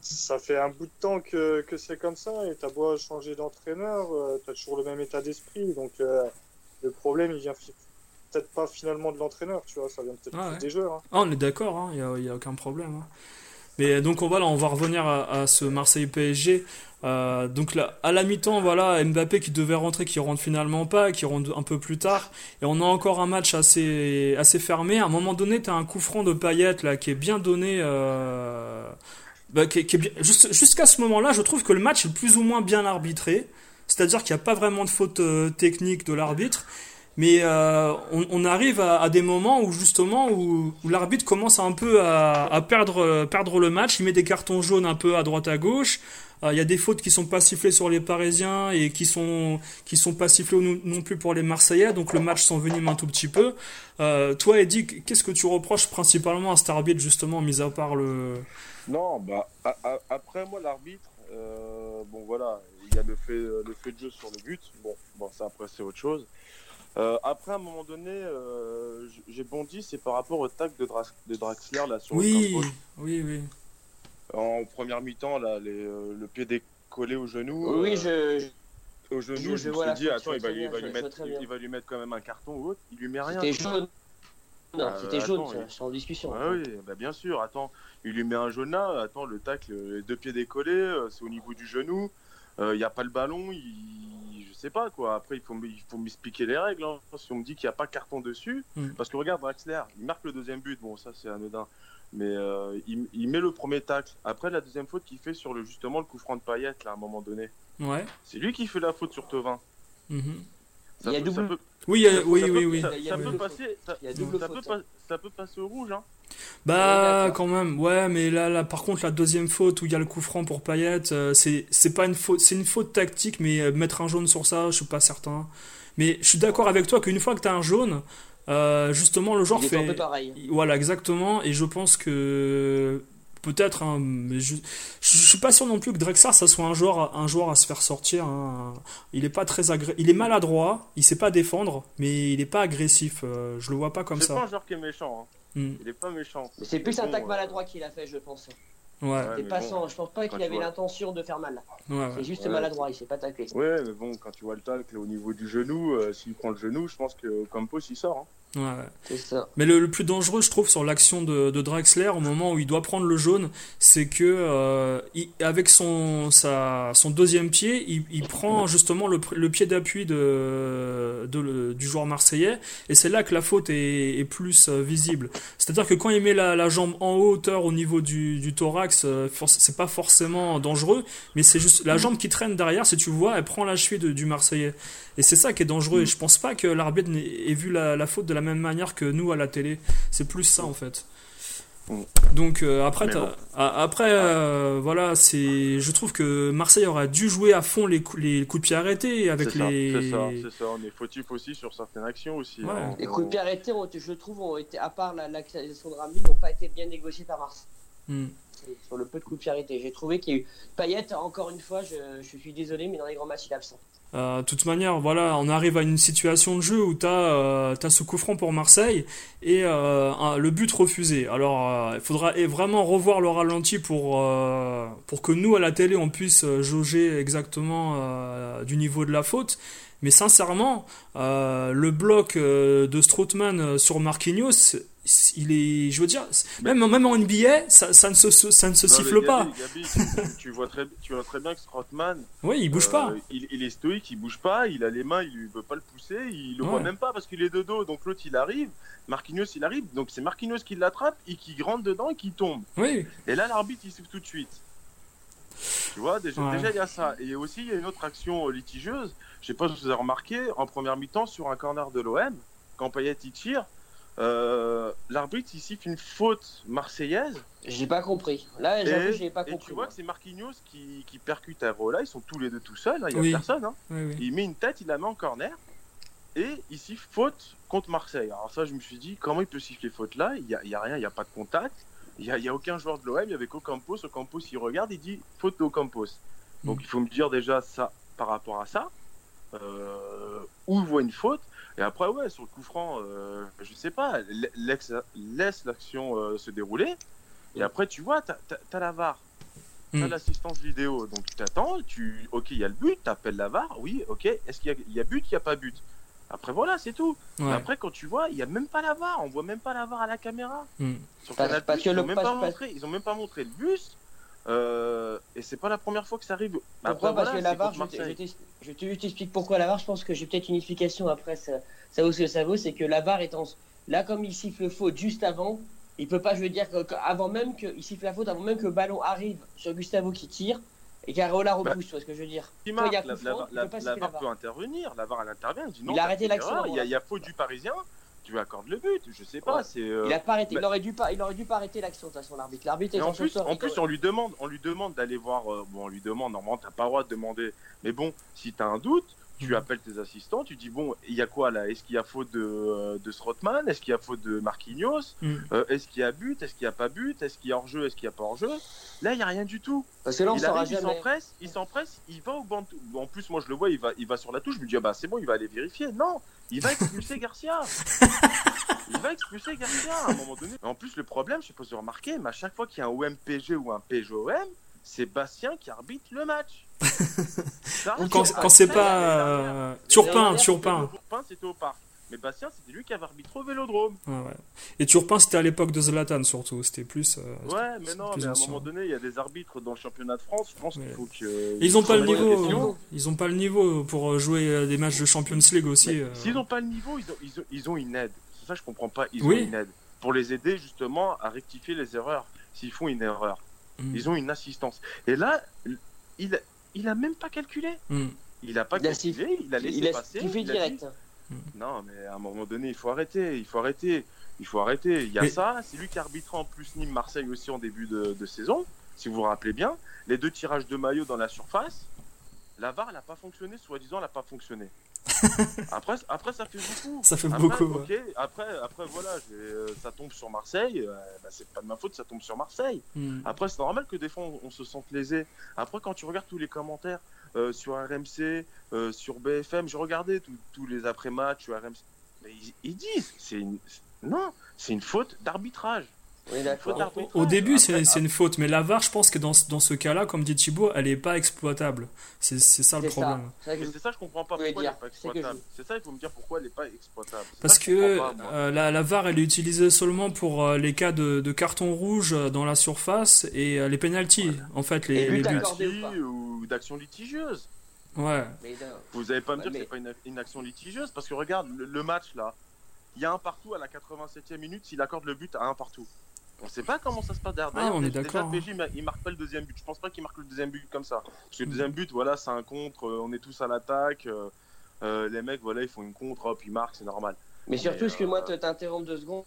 Ça fait un bout de temps que, que c'est comme ça et t'as beau changer d'entraîneur, euh, tu as toujours le même état d'esprit. Donc euh, le problème, il vient peut-être pas finalement de l'entraîneur, tu vois, ça vient peut-être
ah
des joueurs. Hein.
Ah, on est d'accord, il hein, n'y a, a, aucun problème. Hein. Mais donc on va, là, on va revenir à, à ce Marseille PSG. Euh, donc là, à la mi-temps, voilà, Mbappé qui devait rentrer, qui rentre finalement pas, qui rentre un peu plus tard. Et on a encore un match assez, assez fermé. À un moment donné, tu as un coup franc de Payet là qui est bien donné. Euh, bah, jusqu'à ce moment-là, je trouve que le match est plus ou moins bien arbitré. C'est-à-dire qu'il n'y a pas vraiment de faute euh, technique de l'arbitre. Mais euh, on, arrive à, des moments où justement où, l'arbitre commence un peu à, perdre, perdre le match. Il met des cartons jaunes un peu à droite à gauche. Euh, il y a des fautes qui sont pas sifflées sur les Parisiens et qui sont qui sont pas sifflées non, plus pour les Marseillais. Donc le match s'envenime un tout petit peu. Euh, toi, Eddie, qu'est-ce que tu reproches principalement à cet arbitre justement, mis à part le
Non, bah après moi l'arbitre, euh, bon voilà, il y a le fait le fait de jeu sur le but. Bon, bon ça après c'est autre chose. Euh, après, à un moment donné, euh, j'ai bondi, c'est par rapport au tac de, Dra de Draxler là sur
oui,
le
Oui, oui.
En première mi-temps, là, les, euh, le pied décollé au genou.
Oui, je.
Au genou, je, je, je me suis dit, attends, il va, lui, il, va lui mettre, il va lui mettre quand même un carton ou autre. Il lui met rien.
C'était jaune. Non, euh, c'était jaune, c'est en discussion.
Ah, oui, bah, bien sûr. Attends, il lui met un jaune là. Attends, le tacle, les deux pieds décollés, c'est au niveau du genou. Il n'y a pas le ballon. Il sais pas quoi. Après, il faut, il faut m'expliquer les règles. Hein. Si on me dit qu'il n'y a pas carton dessus, mm. parce que regarde Draxler, il marque le deuxième but. Bon, ça c'est anodin, mais euh, il, il, met le premier tacle. Après, la deuxième faute qu'il fait sur le justement le coup franc de Payet là à un moment donné.
Ouais.
C'est lui qui fait la faute sur Tovin.
-hmm.
Ça il y a
peut,
double.
Peut,
oui, il y a, oui, oui, oui.
Ça peut passer au rouge, hein.
Bah quand même, ouais, mais là, là, par contre, la deuxième faute où il y a le coup franc pour Payet, euh, c'est c'est pas une faute, c'est une faute tactique, mais euh, mettre un jaune sur ça, je suis pas certain. Mais je suis d'accord avec toi qu'une fois que t'as un jaune, euh, justement, le joueur
il
fait.
Un peu pareil.
Voilà, exactement, et je pense que peut-être, hein, mais je, je, suis pas sûr non plus que Drexler ça soit un joueur, un joueur à se faire sortir. Hein. Il est pas très agré... il est maladroit, il sait pas défendre, mais il est pas agressif. Euh, je le vois pas comme ça.
C'est pas un joueur qui est méchant. Hein.
Mm.
Il est pas méchant.
C'est plus un
bon,
tac
euh...
maladroit qu'il a fait, je pense.
Ouais.
C'était pas bon, sans, je pense pas qu'il avait l'intention de faire mal.
Ouais, ouais.
C'est juste
Ouais.
maladroit, il s'est pas taclé.
Ouais, mais bon, quand tu vois le tacle au niveau du genou, euh, s'il prend le genou, je pense que Campos il sort. Hein.
Ouais, ouais.
C'est ça.
Mais le, le, plus dangereux, je trouve, sur l'action de, de, Draxler, au moment où il doit prendre le jaune, c'est que euh, il, avec son, sa, son deuxième pied, il, il prend justement le, le pied d'appui de, de, du joueur marseillais, et c'est là que la faute est, est plus euh, visible. C'est-à-dire que quand il met la, la, jambe en hauteur au niveau du, du thorax, euh, c'est pas forcément dangereux, mais c'est juste la jambe qui traîne derrière, si tu vois, elle prend la cheville de, du marseillais. Et c'est ça qui est dangereux. Et je pense pas que l'arbitre ait vu la, la faute de la même manière que nous à la télé. C'est plus ça en fait. Donc euh, après, bon. après euh, voilà, c'est, je trouve que Marseille aurait dû jouer à fond les, coups, les coups de pied arrêtés avec les.
C'est ça, c'est ça. On est fautif aussi sur certaines actions aussi.
Ouais.
Hein.
Les coups de pied arrêtés, je trouve, ont été, à part la, la création de Rami, n'ont pas été bien négociés par Marseille.
Mm.
Sur le peu de coups de arrêtés, j'ai trouvé qu'il y a eu Payet. Encore une fois, je, je suis désolé, mais dans les grands matchs, il est absent.
De euh, toute manière, voilà, on arrive à une situation de jeu où tu as, euh, ce coup franc pour Marseille et euh, le but refusé. Alors, il faudra vraiment revoir le ralenti pour, pour que nous, à la télé, on puisse jauger exactement du niveau de la faute. Mais sincèrement, le bloc de Strootman sur Marquinhos, il est, je veux dire, même, même en NBA, ça, ça ne se, ça ne se
Non,
siffle pas.
Gabi, tu, tu vois très, tu vois très bien que Strootman,
Oui, il bouge pas.
euh, il, il est stoïque, il bouge pas, il a les mains, il veut pas le pousser, il le voit même pas parce qu'il est de dos. Donc l'autre il arrive, Marquinhos il arrive, donc c'est Marquinhos qui l'attrape et qui rentre dedans et qui tombe.
Oui,
Et là l'arbitre il siffle tout de suite. Tu vois, déjà
Ouais.
déjà, il y a ça. Et aussi il y a une autre action litigieuse. Je sais pas si vous avez remarqué, en première mi-temps sur un corner de l'OM, quand Payet il tire, euh, l'arbitre il siffle une faute marseillaise.
J'ai pas compris. Là, j'avoue, j'ai pas
et
compris.
tu vois
moi.
que c'est Marquinhos qui, qui percute Areola, ils sont tous les deux tout seuls, hein, il y a
Oui.
personne. hein.
oui, oui.
Il met une tête, il la met en corner, et il siffle faute contre Marseille. Alors ça, je me suis dit, comment il peut siffler faute là? Il n'y a, y a rien, il n'y a pas de contact, il n'y a, y a aucun joueur de l'OM, il n'y avait qu'Ocampos. Ocampos, il regarde, il dit faute d'Ocampos. Donc
Mm.
il faut me dire déjà ça par rapport à ça, euh, où il voit une faute, et après, ouais, sur le coup franc, euh, je sais pas, laisse l'action euh, se dérouler, et après, tu vois, t'as as, la VAR. T'as
Mm.
l'assistance vidéo, donc tu attends, tu... ok, il y a le but, t'appelles la VAR, oui, ok, est-ce qu'il y, a- y but, il n'y a pas but? Après voilà, c'est tout.
Ouais.
Après, quand tu vois, il n'y a même pas la VAR, on voit même pas la VAR à la caméra.
Mm.
Sur
Parce-
Canal+,
parce que
ils,
le-
ont même
parce-
pas
parce-
montré, ils ont même pas montré le bus, euh, et c'est pas la première fois que ça arrive.
Pourquoi
Après,
Parce
voilà,
que la VAR, je, t'explique pourquoi la VAR. Je pense que j'ai peut-être une explication après. Ça, ça vaut ce que ça vaut. C'est que la VAR est en. Là, comme il siffle faute juste avant, il peut pas, je veux dire, avant même que. Il siffle la faute avant même que le ballon arrive sur Gustavo qui tire et qu'Areola repousse. tu vois ce que je veux dire il y a
marque, la, la, VAR peut intervenir, la VAR elle intervient, elle dit non,
Il a arrêté l'action
il y a faute du Parisien, tu accordes le but, je sais pas,
Ouais.
c'est... euh,
Il a pas arrêté. Il aurait dû pas. Il aurait dû pas arrêter l'action de toute façon. L'arbitre. L'arbitre
en plus,
sort,
en
il
plus, on lui demande, on lui demande d'aller voir. euh, bon, on lui demande normalement, t'as pas le droit de demander. Mais bon, si t'as un doute, tu
Mhm.
appelles tes assistants, tu dis bon, il y a quoi là? Est-ce qu'il y a faute de, euh, de Strootman? Est-ce qu'il y a faute de Marquinhos?
Mm.
Euh, Est-ce qu'il y a but? Est-ce qu'il y a pas but? Est-ce qu'il y a hors jeu Est-ce qu'il y a pas hors jeu Là, il y a rien du tout.
Parce que là, on
il arrive, il
jamais.
s'empresse, il s'empresse, il va au banc. En plus, moi, je le vois, il va, il va sur la touche. Je me dis ah bah c'est bon, il va aller vérifier. Non, il va expulser Garcia. Il va expulser Garcia à un moment donné. En plus, le problème, je sais pas si vous remarquez, mais à chaque fois qu'il y a un OMPG ou un PGOM, c'est Bastien qui arbitre le match. Ça,
Quand,
c'est-
quand c'est pas euh, Turpin, Turpin.
Turpin, c'était au parc. Mais Bastien, c'était lui qui avait arbitré au Vélodrome.
Ouais, ouais. Et Turpin, c'était à l'époque de Zlatan surtout. C'était plus. euh,
Ouais, mais non, mais à un
ancien.
moment donné, il y a des arbitres dans le championnat de France. Je pense qu'il faut que.
Ils ont pas le niveau. Ils ont pas le niveau pour jouer euh, des matchs de Champions League aussi. Euh.
S'ils n'ont pas le niveau, ils ont, ils ont, ils ont une aide. C'est ça que je comprends pas. Ils
Oui.
ont une aide. Pour les aider justement à rectifier les erreurs. S'ils font une erreur.
Mm.
Ils ont une assistance. Et là, il, il a même pas calculé.
Mm.
Il a pas
Il a
calculé, il a laissé
Il a
passer. il a
direct.
dit- Non, mais à un moment donné, il faut arrêter. Il faut arrêter. Il faut arrêter. Il y a
Mais-
ça. C'est lui qui arbitre en plus Nîmes-Marseille aussi en début de, de saison. Si vous vous rappelez bien. Les deux tirages de maillot dans la surface. La VAR, elle n'a pas fonctionné. Soi-disant, elle n'a pas fonctionné. après, après, ça fait beaucoup.
Ça fait
Après,
beaucoup.
ok,
ouais.
après, après, voilà, euh, ça tombe sur Marseille. euh, bah, c'est pas de ma faute, ça tombe sur Marseille.
Mm.
Après, c'est normal que des fois on, on se sente lésé. Après, quand tu regardes tous les commentaires euh, sur RMC, euh, sur BFM, je regardais tous- les après-matchs sur RMC. Mais ils, ils disent, c'est une, non, c'est une faute d'arbitrage.
D'accord.
Au début, c'est une faute, mais la VAR, je pense que dans, ce- dans ce cas-là, comme dit Thibaut, elle est pas exploitable. C'est c'est ça le
C'est ça.
problème.
C'est ça que
Mais
je-
c'est ça, je comprends pas pourquoi elle
dire,
n'est pas exploitable. C'est ça, il faut me dire pourquoi elle n'est pas exploitable.
Parce que
pas,
euh, la, la VAR, elle est utilisée seulement pour euh, les cas de, de carton rouge euh, dans la surface et euh, les pénalties, en fait, les, les
but
buts.
ou pas.
ou d'action litigieuse.
Ouais.
Mais.
Vous allez pas me dire
Ouais,
que c'est
mais-
pas une, une action litigieuse parce que regarde le, le match là, il y a un partout à la 87e minute s'il accorde le but à un partout. On sait pas comment ça se passe derrière.
Ah, on est
Déjà,
d'accord,
le PJ, il marque pas le deuxième but. Je pense pas qu'il marque le deuxième but comme ça. Parce que le
Mm.
deuxième but, voilà, c'est un contre. euh, On est tous à l'attaque. euh, euh, les mecs, voilà, ils font une contre, hop, ils marquent, c'est normal.
Mais surtout,
Mais,
ce que moi, te- t'interromps deux secondes,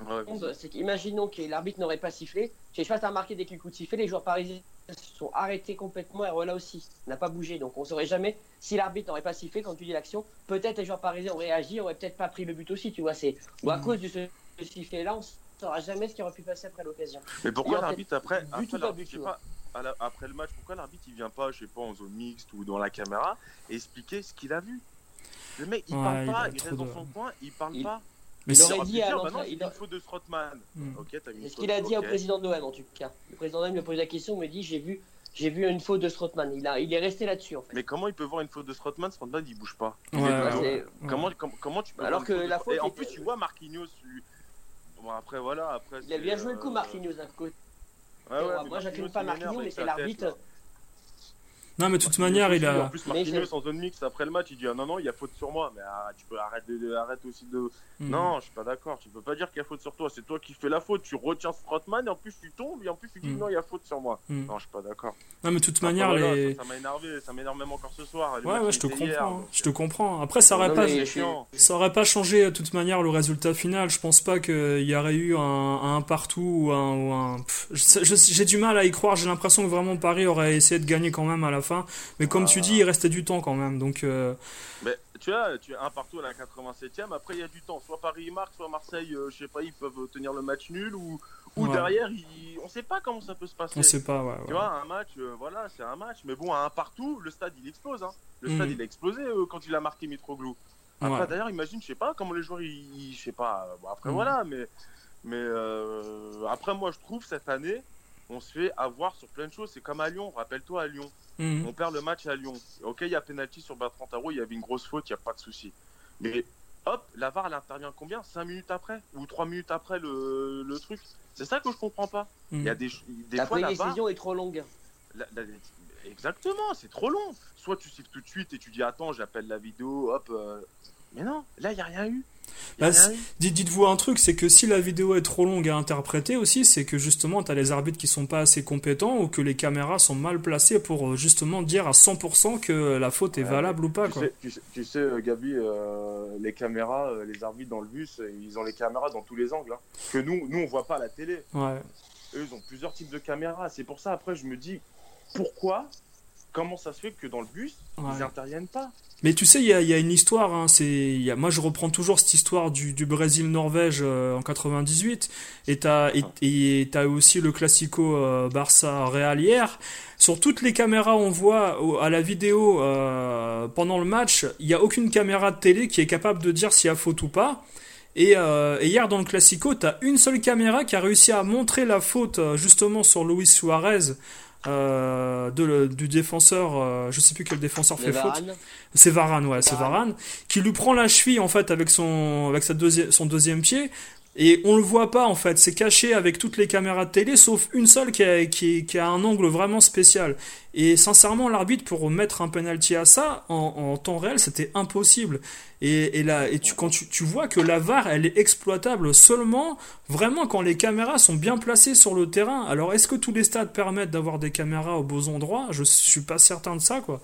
Ouais,
c'est qu'imaginons que l'arbitre n'aurait pas sifflé. Je sais pas, t'as remarqué dès qu'il coup de sifflet, les joueurs parisiens se sont arrêtés complètement et là aussi n'a pas bougé. Donc on saurait jamais si l'arbitre n'aurait pas sifflé quand tu dis l'action. Peut-être les joueurs parisiens auraient réagi, auraient peut-être pas pris le but aussi. Tu vois, c'est ou à
Mhm.
cause de ce ce sifflet-là, on saura jamais ce qui aurait pu passer après l'occasion.
Mais pourquoi l'arbitre après, après, je sais
tu
pas, la- le match, pourquoi l'arbitre il vient pas, je sais pas, en zone mixte ou dans la caméra et expliquer ce qu'il a vu? Le mec il
Ouais,
parle
il
pas,
a
il, reste dans son coin, il parle
Il-
pas.
Mais
Il aurait dit à
bah non,
il
une
a-
faute de Strootman.
Mm.
Ok, t'as mis une
C'est ce qu'il a dit au président de l'OM en tout cas? Le président de l'OM, le pose la question, me dit j'ai vu J'ai vu une faute de Strootman. Il, a, il est resté là-dessus en fait.
Mais comment il peut voir une faute de Strootman Strootman il bouge pas?
Ouais,
Il est
ouais,
toujours-
ouais.
Comment, comment, comment tu peux
Alors
voir une
que
faute
la
de-
faute
Et en
était-
plus, tu vois Marquinhos. Bon, après, voilà. Après,
Il a bien joué le coup,
euh,
Marquinhos d'un côté.
Ouais, ouais,
Moi, j'accuse pas Marquinhos, mais c'est l'arbitre.
Non, mais de toute manière, il
aussi, En
a.
plus,
je-
en zone mixte après le match, il dit ah, non, non, il y a faute sur moi. Mais ah, tu peux arrêter, de, arrête aussi de.
Hmm.
Non, je suis pas d'accord. Tu peux pas dire qu'il y a faute sur toi. C'est toi qui fais la faute. Tu retiens Strootman et en plus tu tombes et en plus tu dis
Mm.
non, il y a faute sur moi.
Hmm.
Non, je suis pas d'accord.
Non, mais de toute
Après,
manière,
voilà,
les.
ça ça m'a énervé. Ça m'énerve même encore ce soir.
Ouais, ouais, je te
hier,
comprends.
donc,
Je te comprends. Après, ça aurait
Non,
pas. Ça aurait pas changé de toute manière le résultat final. Je pense pas qu'il y aurait eu un, un partout ou un. Ou un... J'ai du mal à y croire. J'ai l'impression que vraiment Paris aurait essayé de gagner quand même à la fin. Mais comme tu
Ah.
dis, il restait du temps quand même. Donc, euh,
Mais tu vois, tu as un partout à la 87e. Après, il y a du temps. Soit Paris marque, soit Marseille, euh, je sais pas, ils peuvent tenir le match nul ou, ou
Ouais.
derrière, ils... on sait pas comment ça peut se passer.
on sait pas. Ouais,
Tu
ouais.
vois, un match, euh, voilà, c'est un match. Mais bon, à un partout, le stade il explose. Hein. Le
Mhm.
stade il a explosé euh, quand il a marqué Mitroglou. Après,
Ouais.
d'ailleurs, imagine, je sais pas comment les joueurs, ils, je sais pas. Bon, après,
Mhm.
voilà, mais, mais euh, après, moi, je trouve cette année, on se fait avoir sur plein de choses. C'est comme à Lyon, rappelle-toi à Lyon.
Mhm.
On perd le match à Lyon. Ok, il y a penalty sur Bertrand Tarot, il y avait une grosse faute, il n'y a pas de souci. Mais hop, la VAR, elle intervient combien? 5 minutes après? Ou 3 minutes après le, le truc? C'est ça que je comprends pas. Il y a
Mhm.
des, des
La
fois, la VAR,
prédécision est trop longue.
la- la- exactement, c'est trop long. Soit tu siffles tout de suite et tu dis attends, j'appelle la vidéo, hop. euh, Mais non, là, il n'y a rien eu.
Bah. Dites- Dites-vous un truc, c'est que si la vidéo est trop longue à interpréter aussi, c'est que justement t'as les arbitres qui sont pas assez compétents ou que les caméras sont mal placées pour euh, justement dire à 100% que la faute est
Ouais,
valable ou pas
Tu
quoi.
sais, tu sais- tu sais, euh, Gabi, euh, les caméras, les arbitres dans le bus, ils ont les caméras dans tous les angles. hein. Que nous, nous, on voit pas à la télé.
Ouais.
Eux, ils ont plusieurs types de caméras. C'est pour ça, après, je me dis, pourquoi Comment ça se fait que dans le bus,
Ouais.
ils n'interviennent pas
Mais tu sais, il y a, y a une histoire. Hein, c'est, il y a, moi, je reprends toujours cette histoire du, du Brésil-Norvège euh, en 98. Et t'as, et, et t'as aussi le classico euh, Barça-Real hier. Sur toutes les caméras, on voit au- à la vidéo euh, pendant le match, il n'y a aucune caméra de télé qui est capable de dire s'il y a faute ou pas. Et, et hier dans le Classico, t'as une seule caméra qui a réussi à montrer la faute justement sur Luis Suarez euh, de, le- du défenseur, euh, je sais plus quel défenseur
Le
fait faute.
Varane.
C'est Varane, ouais, c'est
Varane.
Varane, qui lui prend la cheville en fait avec son avec sa deuxième son deuxième pied et on le voit pas en fait, c'est caché avec toutes les caméras de télé sauf une seule qui a, un angle vraiment spécial. Et sincèrement, l'arbitre pour mettre un penalty à ça en, temps réel, c'était impossible. Et, là, et tu, quand tu vois que la VAR, elle est exploitable seulement vraiment quand les caméras sont bien placées sur le terrain. Alors, est-ce que tous les stades permettent d'avoir des caméras aux beaux endroits? Je suis pas certain de ça, quoi.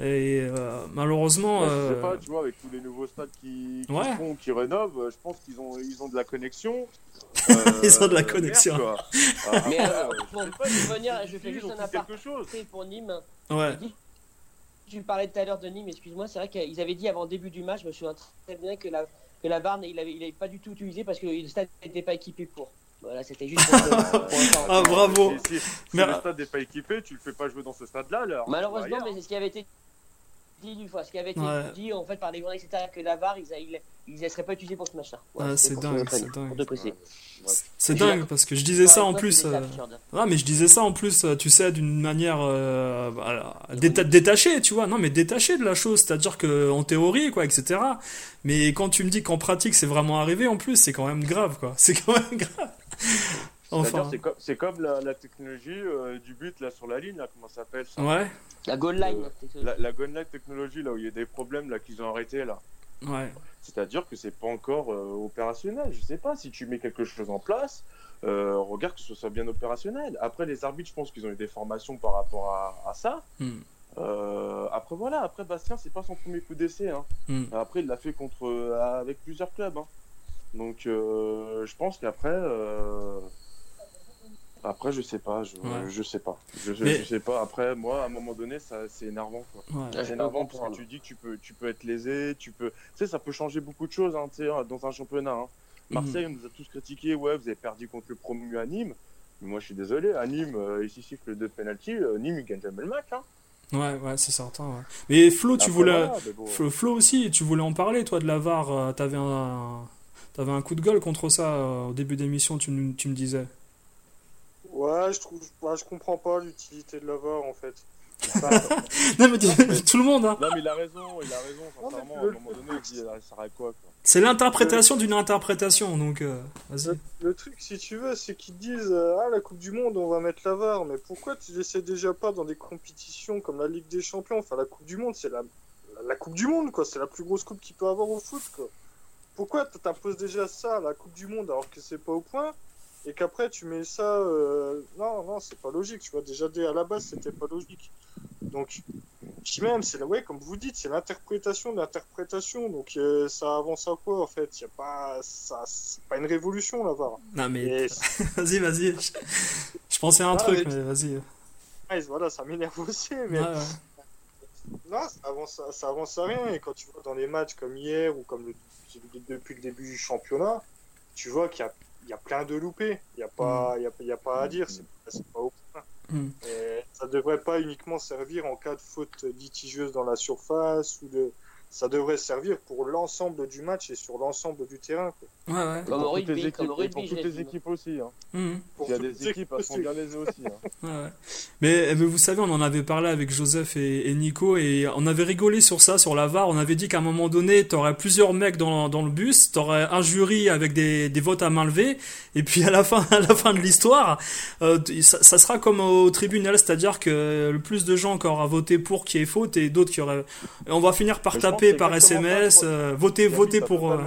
Et euh, malheureusement,
Ouais, Je
euh,
sais pas, tu vois, avec tous les nouveaux stades qui, qui
Ouais.
font, qui rénovent, euh, je pense qu'ils ont, ils ont de la connexion.
Ils ont de la
merde,
connexion.
quoi. Ah,
Mais pour
je
revenir, fais juste un aparté pour Nîmes.
ouais.
Tu parlais tout à l'heure de Nîmes, excuse-moi, c'est vrai qu'ils avaient dit avant le début du match, je me souviens très bien que la, que la VAR, il avait, il avait pas du tout utilisé parce que le stade n'était pas équipé pour. Voilà, c'était juste pour, pour-.
Ah, bravo.
Si, si- si
Mais-
le stade n'est pas équipé, tu le fais pas jouer dans ce stade-là, alors.
Malheureusement, mais c'est ce qui avait été dit une fois, ce qui avait été
Ouais.
dit en fait par les journalistes, etc., que la VAR, ils ne seraient pas utilisés pour ce match-là. Voilà,
Ah, c'est dingue, c'est dingue. C'est dingue parce que je disais ça en
Ouais,
plus. euh. Ah, mais je disais ça en plus, euh, tu sais, d'une manière euh, voilà, déta- détachée, tu vois. Non, mais détachée de la chose, c'est-à-dire que en théorie, quoi, etc. Mais quand tu me dis qu'en pratique, c'est vraiment arrivé, en plus, c'est quand même grave, quoi. C'est quand même grave.
C'est-à-dire,
Enfin,
c'est comme, c'est comme la, la technologie euh, du but là sur la ligne, là, comment ça s'appelle ça?
Ouais,
La goal line.
Euh, La, la Light technologie, là où il y a des problèmes là qu'ils ont arrêté là.
ouais.
C'est-à-dire que c'est pas encore euh, opérationnel. Je sais pas si tu mets quelque chose en place, euh, regarde que ce soit bien opérationnel. Après les arbitres, je pense qu'ils ont eu des formations par rapport à, à ça.
Hmm.
Euh, après voilà, après Bastien, c'est pas son premier coup d'essai. Hein.
Hmm.
Après il l'a fait contre euh, avec plusieurs clubs. hein. Donc euh, je pense qu'après. euh, Après, je sais pas, je,
Ouais.
je sais pas. Je, je-
Mais-
je sais pas. Après, moi, à un moment donné, ça, c'est énervant. Quoi.
ouais.
C'est énervant parce que tu dis que tu peux, tu peux être lésé, tu peux. Tu sais, ça peut changer beaucoup de choses hein, tu sais, dans un championnat. hein. Marseille, on nous a tous critiqué, ouais, vous avez perdu contre le promu à Nîmes. Mais moi, je suis désolé, à Nîmes, euh, ici siffle deux penalty, euh, Nîmes, il gagne jamais le match. Hein.
Ouais, ouais, c'est certain. Ouais. Mais Flo, tu voulais,
voilà, mais bon.
Flo, Flo aussi, tu voulais en parler, toi, de la VAR. euh, T'avais un, t'avais un coup de gueule contre ça euh, au début d'émission, tu, nous- tu me disais.
Ouais, je trouve, ouais, je comprends pas l'utilité de l'avoir en fait.
non, mais tout le monde, hein.
Non, mais il a raison, il a raison, sincèrement. À un moment donné, il dit, ça arrête quoi, quoi.
C'est l'interprétation d'une interprétation, donc euh, vas-y.
Le, le, truc, si tu veux, c'est qu'ils disent euh, Ah, la Coupe du Monde, on va mettre la VAR. Mais pourquoi tu l'essaies déjà pas dans des compétitions comme la Ligue des Champions? Enfin, la Coupe du Monde, c'est la, la Coupe du Monde, quoi. C'est la plus grosse coupe qu'il peut avoir au foot, quoi. Pourquoi t'imposes déjà ça, la Coupe du Monde, alors que c'est pas au point et qu'après tu mets ça. Euh... Non, non, c'est pas logique, tu vois. Déjà, dès à la base, c'était pas logique. Donc, puis même, c'est ouais, comme vous dites, c'est l'interprétation de l'interprétation. Donc, euh, ça avance à quoi en fait? Y a pas, ça, c'est pas une révolution là-bas.
Non, mais. vas-y, vas-y. Je... je... pensais à un ah, truc, mais, mais vas-y.
Ouais, voilà, ça m'énerve aussi, mais. Ouais. Non, ça avance, ça avance à rien. Et quand tu vois dans les matchs comme hier ou comme le, depuis le début du championnat, tu vois qu'il y a il y a plein de loupés. Il n'y a, pas, mm. y a, y a pas à dire. C'est pas au point. Mm. ça ne devrait pas uniquement servir en cas de faute litigieuse dans la surface ou de. Ça devrait servir pour l'ensemble du match et sur l'ensemble du terrain.
Quoi. Ouais, ouais.
Comme au rugby,
équipes,
comme au rugby,
pour toutes les équipes aussi. Hein.
Mmh.
Il y a des équipes, elles sont bien lésées aussi. Hein.
ouais. mais, mais, vous savez, on en avait parlé avec Joseph et, et, Nico et on avait rigolé sur ça, sur la VAR. On avait dit qu'à un moment donné, tu aurais plusieurs mecs dans, dans le bus, tu aurais un jury avec des, des votes à main levée et puis à la fin, à la fin de l'histoire, euh, ça, ça, sera comme au tribunal, c'est-à-dire que le plus de gens qui aura voté pour qui est faute et d'autres qui auraient. On va finir par mais taper par SMS euh, votez, votez pour.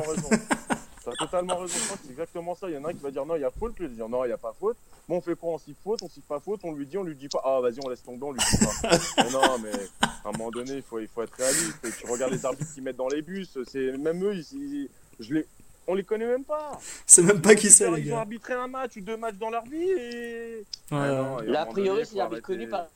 T'as totalement raison, c'est exactement ça. Il y en a un qui va dire non, il y a faute, puis il va dire non, il n'y a pas faute. Bon, on fait quoi On s'y faute, on s'y pas faute, on lui dit, on lui dit pas. Ah, vas-y, on laisse tomber, on lui dit pas. mais non, mais à un moment donné, il faut, il faut être réaliste. Et tu regardes les arbitres qui mettent dans les bus, c'est même eux, ils, ils, je les, on les connaît même pas.
C'est même pas qui c'est, les
gars. Ils ont arbitré un match ou deux matchs dans leur vie et.
Ouais, ah, non, Là, a priori, c'est l'arbitre connu par.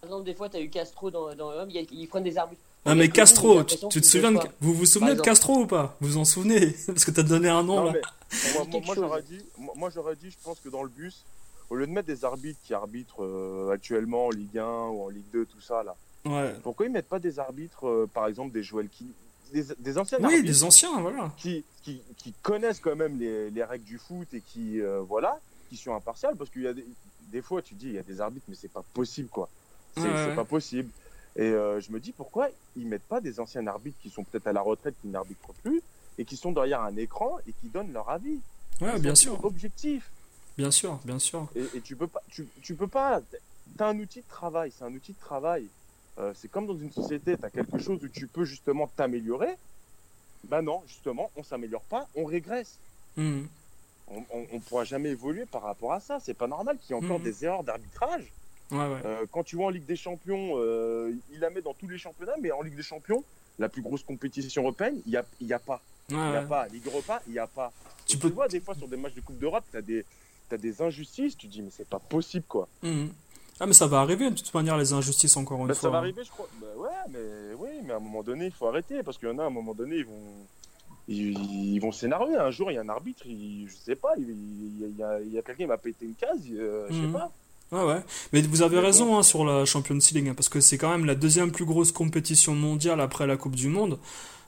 Par exemple, des fois, tu as eu Castro dans, dans l'homme, ils prennent des arbitres
ah mais Castro, tu, tu te souviens de... Vous vous souvenez de Castro ou pas? Vous vous en souvenez? Parce que t'as donné un nom
non,
là.
moi, moi, moi j'aurais dit, moi j'aurais dit, je pense que dans le bus, au lieu de mettre des arbitres qui arbitrent euh, actuellement en Ligue 1 ou en Ligue 2, tout ça là,
ouais.
pourquoi ils mettent pas des arbitres, euh, par exemple des Joël qui, des, des anciens
Oui, des anciens, voilà.
Qui, qui, qui, connaissent quand même les, les règles du foot et qui, euh, voilà, qui sont impartials parce qu'il y a des, des, fois tu dis il y a des arbitres mais c'est pas possible quoi. C'est ouais. pas possible. Et euh, je me dis pourquoi ils mettent pas des anciens arbitres qui sont peut-être à la retraite, qui n'arbitrent plus, et qui sont derrière un écran et qui donnent leur avis?
Ouais, bien sûr.
Objectif.
Bien sûr, bien sûr.
Et, et, tu peux pas, tu, tu peux pas. T'as un outil de travail, c'est un outil de travail. Euh, c'est comme dans une société, tu as quelque chose où tu peux justement t'améliorer. Ben non, justement, on s'améliore pas, on régresse.
Mmh.
On, on, pourra jamais évoluer par rapport à ça. C'est pas normal qu'il y ait encore mmh. des erreurs d'arbitrage.
Ouais, ouais.
Euh, quand tu vois en Ligue des Champions, euh, il la met dans tous les championnats, mais en Ligue des Champions, la plus grosse compétition européenne, il n'y a, y a pas. Il
ouais,
n'y a pas. Ligue Europa, il n'y a pas.
Tu, peux...
tu vois, des fois, sur des matchs de Coupe d'Europe, tu as des, as des injustices, tu te dis, mais c'est pas possible, quoi.
Mmh. Ah, mais ça va arriver, de toute manière, les injustices, encore une
bah,
fois.
Ça va arriver, je crois. Bah, ouais, mais, oui, mais à un moment donné, il faut arrêter, parce qu'il y en a, à un moment donné, ils vont. Ils, ils vont s'énerver. Un jour, il y a un arbitre, il, je sais pas, il, il y a, a quelqu'un qui m'a pété une case, euh, je sais
mmh.
pas.
Ouais, ouais. Mais vous avez raison hein, sur la Champions League, hein, parce que c'est quand même la deuxième plus grosse compétition mondiale après la Coupe du Monde.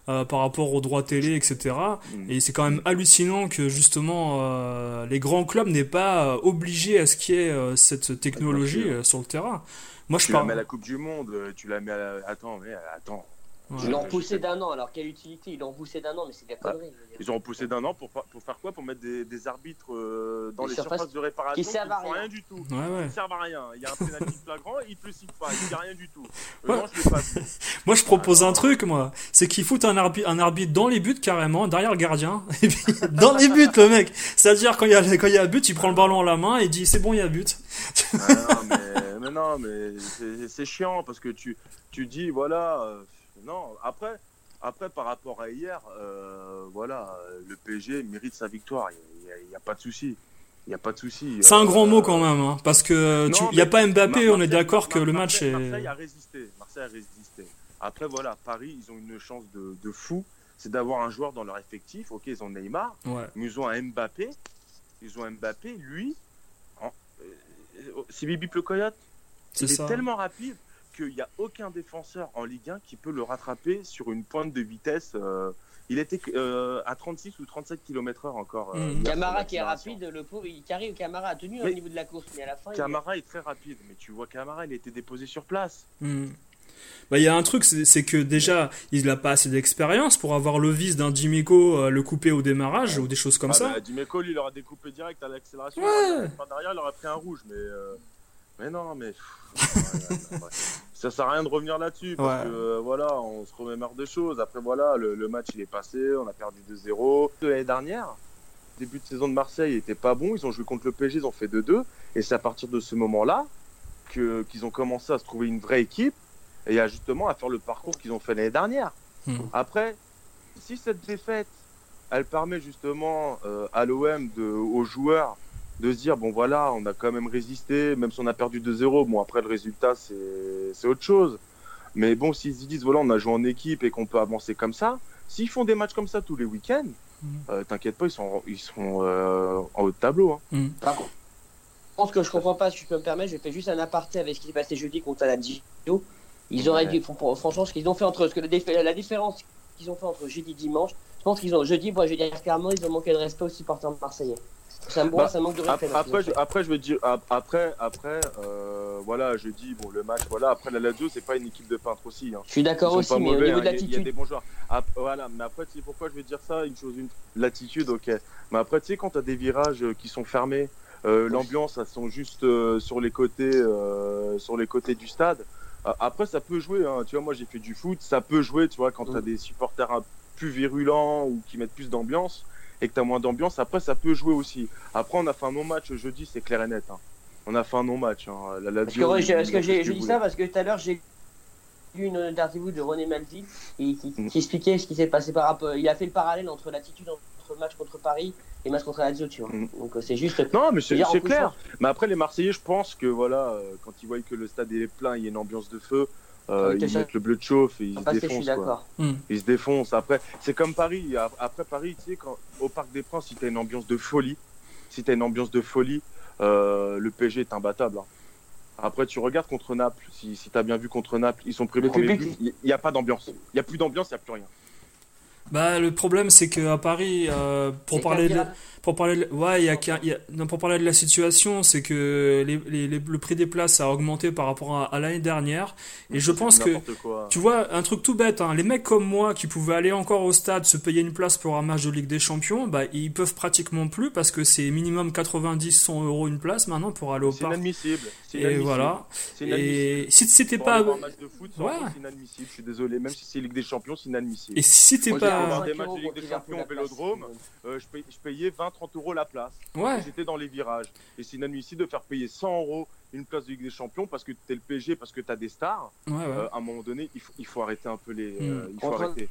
Euh, par rapport aux droits télé, etc.
Mm.
Et c'est quand même hallucinant que justement euh, les grands clubs n'aient pas euh, obligé à ce qu'il y ait cette technologie euh, sur le terrain. Moi,
tu
je
la
parle.
mets à la Coupe du Monde, tu la mets à la... Attends, mais attends.
Ouais. Ils l'ont repoussé d'un an, alors quelle utilité? Ils l'ont repoussé d'un an, mais c'est des conneries.
Ils ont repoussé d'un an pour, pour faire quoi? Pour mettre des, des arbitres euh, dans les, les surfaces, surfaces, de réparation
qui servent à
rien.
rien.
du tout.
Ouais, ouais.
Ils servent à rien. Il y a un pénalty flagrant, ils te le citent pas, il dit rien du tout.
Ouais.
Non, je pas
moi, je propose un truc, moi. C'est qu'ils foutent un arbitre, un arbitre dans les buts carrément, derrière le gardien, et puis dans les buts, le mec. C'est-à-dire quand il y a quand il y a but, il prend le ballon en la main et dit c'est bon, il y a but.
ah, non, mais, mais non, mais c'est chiant parce que tu tu dis voilà, euh, non. Après après, par rapport à hier, euh, voilà, le PSG mérite sa victoire. Il n'y a, a, pas de souci. Il a pas de souci.
C'est un grand mot quand même, hein, parce que il n'y a pas Mbappé. Marseille, on est d'accord que le match est.
Marseille a résisté. Marseille a résisté. Après, voilà, Paris, ils ont une chance de, de fou, c'est d'avoir un joueur dans leur effectif. Ok, ils ont Neymar,
ouais.
mais ils ont un Mbappé. Ils ont un Mbappé, lui, en, euh, c'est Bibi Plecoyote. Il ça. est tellement rapide qu'il n'y a aucun défenseur en Ligue 1 qui peut le rattraper sur une pointe de vitesse. Euh, il était euh, à 36 ou 37 km/h encore. euh,
Mm.
hier,
Camara qui est rapide, le pauvre, il arrive, Camara a tenu
Mais-
au niveau de la course, mais à la fin, il-
Camara est très rapide, mais tu vois Camara, il a été déposé sur place.
Hmm. Bah, il y a un truc, c'est que déjà, il n'a pas assez d'expérience pour avoir le vice d'un Dimeco, euh, le couper au démarrage ou des choses comme
ah,
ça.
Bah, Dimeco, lui, il aurait découpé direct à l'accélération.
Ouais.
Derrière, il aurait pris un rouge, mais. euh, Mais non, mais. pff, ouais, ouais, ouais. Ça sert à rien de revenir là-dessus parce
Ouais.
que euh, voilà, on se remémore des choses. Après, voilà, le, le match il est passé, on a perdu 2-0. De L'année dernière, début de saison de Marseille était pas bon. Ils ont joué contre le PSG, ils ont fait 2-2. Et c'est à partir de ce moment-là que- qu'ils ont commencé à se trouver une vraie équipe et à justement à faire le parcours qu'ils ont fait l'année dernière.
Hmm.
Après, si cette défaite, elle permet justement euh, à l'OM, de- aux joueurs, de se dire bon voilà, on a quand même résisté, même si on a perdu 2-0. Bon après le résultat c'est c'est autre chose. Mais bon, s'ils se disent voilà, on a joué en équipe et qu'on peut avancer comme ça, s'ils font des matchs comme ça tous les week-ends,
Mhm.
euh, t'inquiète pas, ils sont ils seront euh, en haut de tableau. hein.
Hmm.
Par contre, je pense que je comprends pas, si je peux me permettre, je fais juste un aparté avec ce qui s'est passé jeudi contre la Lazio. Ils auraient
Ouais.
dû, fran- franchement, ce qu'ils ont fait entre, ce que la, la différence qu'ils ont fait entre jeudi et dimanche, je pense qu'ils ont, jeudi, moi je vais dire clairement, ils ont manqué de respect aux supporters marseillais. Ça me,
Bah,
ça manque de respect.
Après, je, après, je veux dire, ap- après, après, euh, voilà, je dis, bon, le match, voilà, après la Lazio, c'est pas une équipe de peintres aussi. Hein.
je suis d'accord aussi, mais au niveau
hein,
de
il y a- Il y, a
l'attitude,
des bons joueurs. Voilà, mais après, tu sais pourquoi je vais dire ça Une chose, une l'attitude, ok. Mais après, tu sais, quand t'as des virages euh, qui sont fermés, euh, l'ambiance, elles sont juste euh, sur les côtés, sur les côtés du stade. Après, ça peut jouer. Hein. Tu vois, moi, j'ai fait du foot, ça peut jouer. Tu vois, quand t'as
Mm.
des supporters un- plus virulents ou qui mettent plus d'ambiance et que t'as moins d'ambiance, après, ça peut jouer aussi. Après, on a fait un non-match jeudi, c'est clair et net. hein. On a fait un non-match. Hein. La
Parce que, parce j'ai je dis ça parce que tout à l'heure j'ai lu une interview de René Malvi et qui,
Mm.
qui expliquait ce qui s'est passé par rapport. Il a fait le parallèle entre l'attitude entre le match contre Paris et le match contre la Lazio, tu vois.
Mm.
Donc euh, c'est juste.
Non, mais c'est c'est clair. Mais après, les Marseillais, je pense que voilà, euh, quand ils voient que le stade est plein, il y a une ambiance de feu, euh, ils mettent le bleu de chauffe et ils se défoncent. Quoi.
Hmm.
Ils se défoncent. Après, c'est comme Paris. Après Paris, tu sais, quand, au Parc des Princes, si t'as une ambiance de folie, si t'as une ambiance de folie, euh, le PSG est imbattable. hein. Après, tu regardes contre Naples. Si, si t'as bien vu contre Naples, ils sont pris le
Le
premier
public-
but. Il n'y a pas d'ambiance. Il n'y a plus d'ambiance, il n'y a plus rien.
Bah, le problème, c'est qu'à Paris, euh, pour parler de, pour parler de, ouais, il y a, y a- non, pour parler de la situation, c'est que les, les- les- le prix des places a augmenté par rapport à, à l'année dernière. Et je pense que,
quoi.
tu vois, un truc tout bête, hein, les mecs comme moi qui pouvaient aller encore au stade se payer une place pour un match de Ligue des Champions, bah, ils peuvent pratiquement plus parce que c'est minimum 90-100 euros une place maintenant pour aller au
C'est
parc.
inadmissible. C'est
Et
inadmissible.
voilà.
C'est inadmissible.
Et si c'était pas,
un match de foot,
Ouais.
c'est inadmissible. Je suis désolé. Même si c'est Ligue des Champions, c'est inadmissible.
et si t'es
Moi, j'ai
pas,
voir des
5
matchs de
euros
Ligue
contre
des
Liverpool,
Champions au
la place.
Vélodrome. Euh, je, paye- je payais 20-30 euros la place.
ouais.
J'étais dans les virages. Et c'est inadmissible de faire payer 100 euros une place de Ligue des Champions parce que t'es le PSG, parce que t'as des stars.
Ouais, ouais.
Euh, à un moment donné, il faut, il faut arrêter un peu les. euh,
Hmm.
il faut arrêter.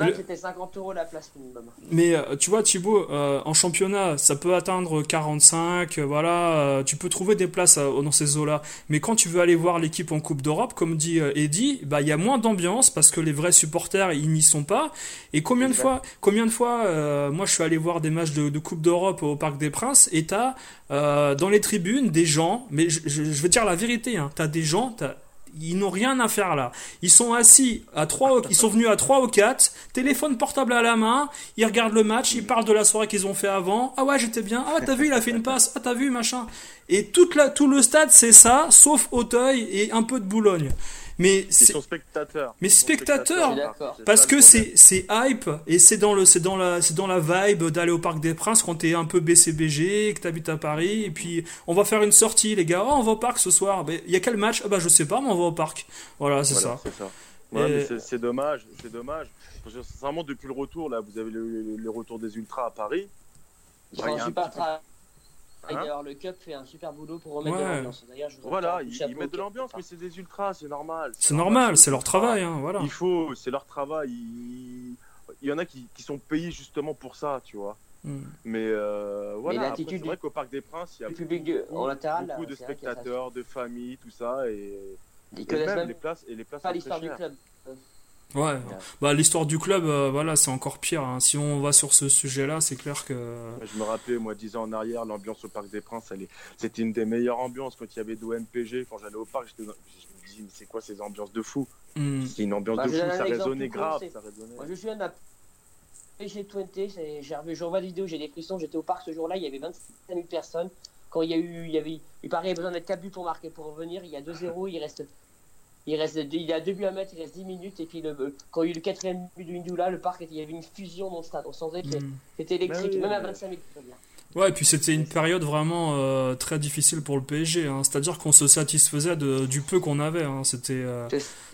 Le-
C'était 50 euros la place minimum.
Mais euh, tu vois, Thibaut, euh, en championnat, ça peut atteindre 45, euh, voilà, euh, tu peux trouver des places euh, dans ces eaux-là. Mais quand tu veux aller voir l'équipe en Coupe d'Europe, comme dit Eddy, bah il y a moins d'ambiance parce que les vrais supporters ils n'y sont pas. Et combien de fois, combien de fois, moi je suis allé voir des matchs de, de Coupe d'Europe au Parc des Princes et t'as dans les tribunes des gens, mais je, je, je veux dire la vérité, hein, t'as des gens, t'as ils n'ont rien à faire là. Ils sont assis à trois, ils sont venus à 3 ou 4, téléphone portable à la main, ils regardent le match, ils parlent de la soirée qu'ils ont fait avant. Ah ouais, j'étais bien. Ah, t'as vu, il a fait une passe. Ah, t'as vu, machin. Et tout le stade, c'est ça, sauf Auteuil et un peu de Boulogne. Mais c'est,
sont spectateurs.
Mais.
C'est
parce que c'est, c'est hype et c'est dans le, c'est dans la, c'est dans la vibe d'aller au Parc des Princes quand t'es un peu BCBG et que t'habites à Paris et puis on va faire une sortie, les gars. Oh, on va au parc ce soir. Il y a quel match? Ah bah, je sais pas, mais on va au parc. Voilà, c'est
Voilà,
ça.
c'est ça. Ouais,
Et-
mais c'est- c'est dommage, c'est dommage. Parce que sincèrement, depuis le retour, là, vous avez le, le- le retour des ultras à Paris.
Font
il y a
un
petit
travail.
Hein
D'ailleurs, le Cup fait un super boulot pour remettre de l'ambiance. D'ailleurs,
Voilà, ils, mettent de l'ambiance, mais c'est des ultras, c'est normal.
C'est normal, c'est leur travail, hein, voilà.
Il faut, c'est leur travail. Il, il y en a qui, qui sont payés justement pour ça, tu vois.
Hmm.
Mais euh, voilà, c'est vrai qu'au Parc des Princes, il y a
public de- en latéral,
beaucoup de spectateurs, de familles, tout ça, et,
Ils
et
connaissent
même
même
les places et les places
pas
sont
l'histoire
très
du
chères.
club.
Ouais. Bah, l'histoire du club, euh, voilà, c'est encore pire. hein. Si on va sur ce sujet-là, c'est clair que.
Je me rappelais, moi, dix ans en arrière, l'ambiance au Parc des Princes, elle est- c'était une des meilleures ambiances quand il y avait de l'OMPG. Quand j'allais au parc, je me disais, mais c'est quoi ces ambiances de fou?
Hmm.
C'est une ambiance
Bah,
de fou,
un
ça résonnait grave.
c'est-
Ça résonnait.
Moi, je PSG Twente, c'est- j'ai revu, je revois des vidéos, j'ai des frissons. J'étais au parc ce jour-là, il y avait 25 000 personnes. Quand il y a eu, il y avait, il paraît besoin d'être 4 buts pour marquer, pour revenir. Il y a 2-0, il reste, il reste, il y a 2 buts à mettre, il reste 10 minutes. Et puis le, quand il y a eu le quatrième but de Indula, le parc, il y avait une fusion dans le stade. On sentait que
Mm.
c'était électrique,
Bah oui,
même à
mais-
25 000.
Ouais, et puis c'était une période vraiment euh, très difficile pour le PSG. hein. C'est-à-dire qu'on se satisfaisait de, du peu qu'on avait. hein. C'était, euh,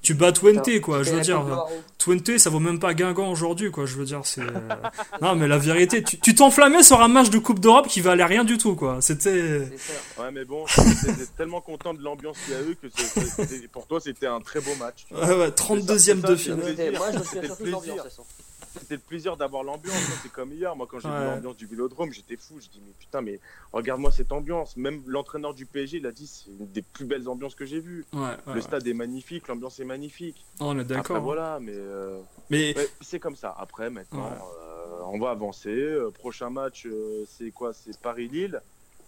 tu bats Twente, quoi. Je veux dire,
de.
Twente, ça vaut même pas Guingamp aujourd'hui, quoi. Je veux dire, c'est. euh, non, mais la vérité, tu t'enflammais sur un match de Coupe d'Europe qui valait rien du tout, quoi. C'était.
Ouais, mais bon, j'étais tellement content de l'ambiance qu'il y a eu que pour toi, c'était un très beau match.
Ouais, ouais, 32e de
c'est ça,
finale.
Moi, je me souviens surtout de l'ambiance.
C'était le plaisir d'avoir l'ambiance. hein, C'est comme hier. Moi, quand j'ai
Ouais.
vu l'ambiance du Vélodrome, j'étais fou. Je dis, mais putain, mais regarde-moi cette ambiance. Même l'entraîneur du PSG, il a dit, c'est une des plus belles ambiances que j'ai vues.
Ouais, ouais,
Le
ouais.
stade est magnifique, l'ambiance est magnifique.
On est
Après,
d'accord.
voilà, mais, euh,
Mais
ouais, c'est comme ça. Après, maintenant,
Ouais.
euh, on va avancer. Euh, prochain match, euh, c'est quoi? C'est Paris-Lille.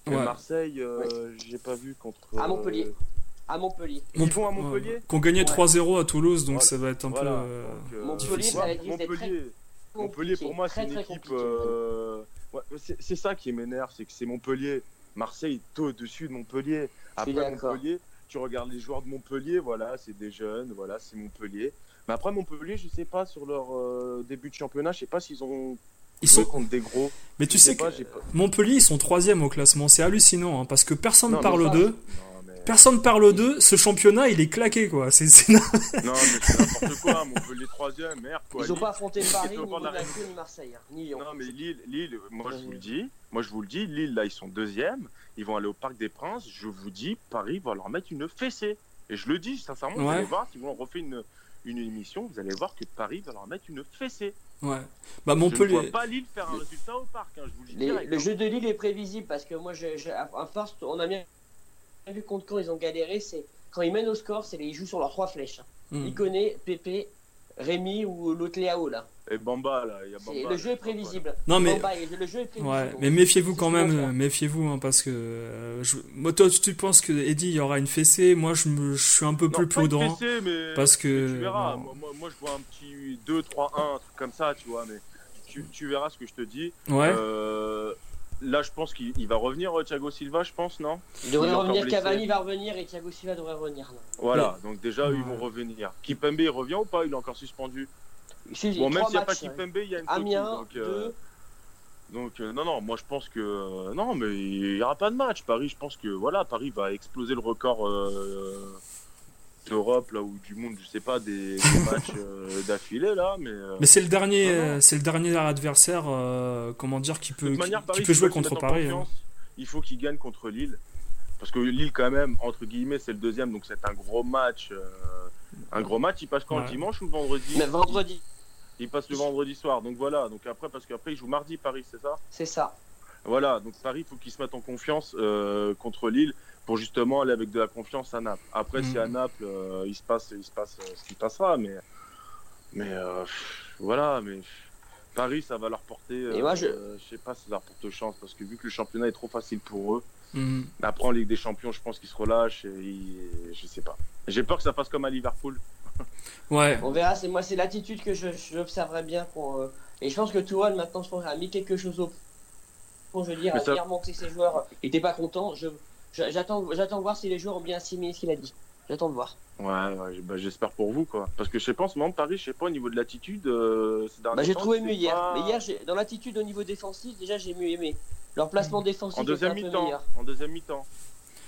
Marseille, euh, j'ai pas vu contre.
À
euh,
Montpellier. À Montpellier.
Ils vont à Montpellier
ouais, Qu'on gagnait
Ouais.
3-0 à Toulouse, donc
Voilà.
ça va être un
Voilà,
peu. euh,
donc, euh,
Montpellier, ça
Montpellier, Montpellier, pour moi, c'est une
très
équipe. euh, ouais, c'est ça qui m'énerve, c'est que c'est Montpellier. Marseille est au-dessus de Montpellier. Après. Montpellier, tu regardes les joueurs de Montpellier, voilà, c'est des jeunes, voilà, c'est Montpellier. Mais après Montpellier, je sais pas sur leur euh, début de championnat, je sais pas s'ils ont
Ils sont.
contre des gros.
Mais tu sais
pas,
que
j'ai pas-
Montpellier, ils sont troisième au classement. C'est hallucinant, hein, parce que personne
mais
parle d'eux. Personne parle d'eux. Ce championnat, il est claqué, quoi. C'est, c'est-
non, mais c'est n'importe quoi. Montpellier troisième, merde quoi.
Ils n'ont pas affronté Paris,
au
ni
bord de la
Monaco, ni Marseille, hein, ni Lyon.
Non mais Lille, Lille, moi je vous le dis, moi je vous le dis, Lille là ils sont deuxième, ils vont aller au Parc des Princes, je vous dis, Paris va leur mettre une fessée. Et je le dis sincèrement, vous allez voir, si vous en refait une, une émission, vous allez voir que Paris va leur mettre une fessée.
Ouais. Bah,
Je ne
Montpellier.
vois pas Lille faire un résultat au Parc, hein, je vous le dis
Les-
direct.
le
hein.
jeu de Lille est prévisible parce que moi, je, je- à force, on a bien vu contre quand ils ont galéré. C'est quand ils mènent au score, c'est les- ils jouent sur leurs trois flèches.
Hmm.
Iconé, Pépé, Rémi ou l'autre Léao là.
Et Bamba là, il y a
C'est-
Bamba.
le jeu est prévisible.
Non, mais.
Bamba, le jeu est prévisible.
Ouais, mais méfiez-vous quand même, méfiez-vous, hein, parce que euh, je... moi, toi, tu penses que Eddie, il y aura une fessée, moi, je, me... je suis un peu
Non,
plus prudent,
mais...
parce
mais
que
tu verras,
bon,
moi, moi, je vois un petit 2-3-1, un truc comme ça, tu vois, mais tu, tu verras ce que je te dis.
ouais,
Euh, là je pense qu'il il va revenir euh, Thiago Silva, je pense, non
Il devrait
il
revenir. Cavani va revenir et Thiago Silva devrait revenir. là.
Voilà, donc déjà
Ouais.
ils vont revenir. Kipembe il revient ou pas? Il est encore suspendu.
Si,
Bon, même s'il n'y a pas
ouais.
Kipembe, il y a une
Amiens,
donc, euh,
deux.
donc euh, non, non, moi je pense que euh, non, mais il n'y aura pas de match. Paris, je pense que voilà, Paris va exploser le record euh, d'Europe là ou du monde, je sais pas, des, des matchs euh, d'affilée là, mais. euh,
mais c'est le dernier, euh, c'est le dernier adversaire, euh, comment dire, qui peut, qui, qui jouer contre Paris. hein.
Il faut qu'il gagne contre Lille. Parce que Lille, quand même, entre guillemets, c'est le deuxième, donc c'est un gros match. euh, un gros match, il passe quand
Ouais.
le dimanche ou le vendredi?
Mais vendredi,
Il passe le vendredi soir, donc voilà. Donc après, parce qu'après, il joue mardi Paris, c'est ça?
C'est ça.
Voilà, donc Paris, il faut qu'il se mette en confiance euh, contre Lille pour justement aller avec de la confiance à Naples. Après, si à Naples, euh, il se passe, il se passe euh, ce qui passera, mais, mais euh, pff, voilà, mais pff, Paris, ça va leur porter. euh,
Et moi, je-
euh, je sais pas si ça leur porte chance parce que vu que le championnat est trop facile pour eux,
Mhm.
après en Ligue des Champions, je pense qu'ils se relâchent et ils- je sais pas. J'ai peur que ça fasse comme à Liverpool.
Ouais,
On verra, c'est moi, c'est l'attitude que je- j'observerais bien. qu'on, euh, Et je pense que Tourelle, maintenant, je pense, a mis quelque chose au Je veux dire,
ça-
bien remonté ses joueurs. Il était pas content. Je, je- j'attends, j'attends de voir si les joueurs ont bien assimilé ce qu'il a dit. J'attends de voir.
Ouais, ouais, bah, j'espère pour vous quoi. Parce que je sais pas, en ce moment, Paris, je sais pas au niveau de l'attitude. euh,
Bah, j'ai trouvé mieux hier.
pas-
Mais hier, j'ai- dans l'attitude au niveau défensif, déjà, j'ai mieux aimé. Leur placement défensif
en deuxième
était un peu
mi-temps.
meilleur.
En deuxième mi-temps.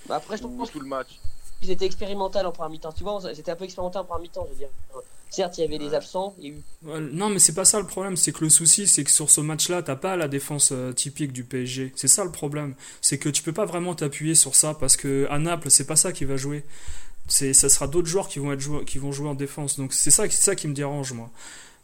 Bah, après, je pense
tout le match.
qu'ils étaient expérimentaux en première mi-temps. Tu vois, c'était un peu expérimental en première mi-temps, je veux dire. Certes, il y avait des absents.
Non, mais c'est pas ça le problème. C'est que le souci, c'est que sur ce match-là, t'as pas la défense euh, typique du PSG. C'est ça le problème. C'est que tu peux pas vraiment t'appuyer sur ça parce que à Naples, c'est pas ça qui va jouer. C'est, ça sera d'autres joueurs qui vont être jouer, qui vont jouer en défense. Donc c'est ça, c'est ça qui me dérange moi.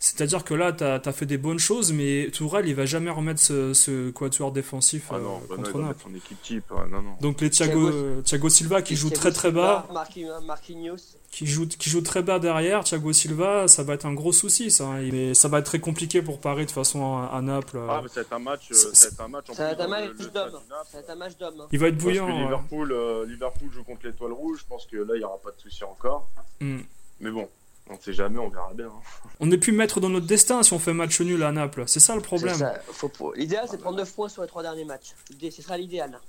C'est-à-dire que là, t'as as fait des bonnes choses, mais Tourelle, il va jamais remettre ce, ce quatuor défensif
Ah
euh,
non, bah non,
contre Naples.
son équipe type. ouais, non, non.
Donc les Thiago,
Thiago-
euh, Thiago Silva qui joue
Thiago
très très bas,
Silva, Marquinhos, Marquinhos.
qui joue, qui joue très bas derrière, Thiago Silva, ça va être un gros souci, ça. hein. Mais ça va être très compliqué pour Paris de toute façon à, à Naples.
Ah, mais ça va être un match. euh,
C'est-
ça va être un match. en
Ça va
plus,
être un match
le- le
d'homme.
stade du Naples.
Ça va être un match d'homme. hein.
Il va être
Parce
bouillant. ouais.
Liverpool, euh, Liverpool joue contre l'étoile rouge. Je pense que là, il n'y aura pas de souci encore.
Mm.
Mais bon, On sait jamais, on verra bien. hein.
On n'est plus maître dans notre destin si on fait match nul à Naples. C'est ça le problème.
Ça, faut L'idéal, c'est de prendre 9 points sur les 3 derniers matchs. Ce sera l'idéal.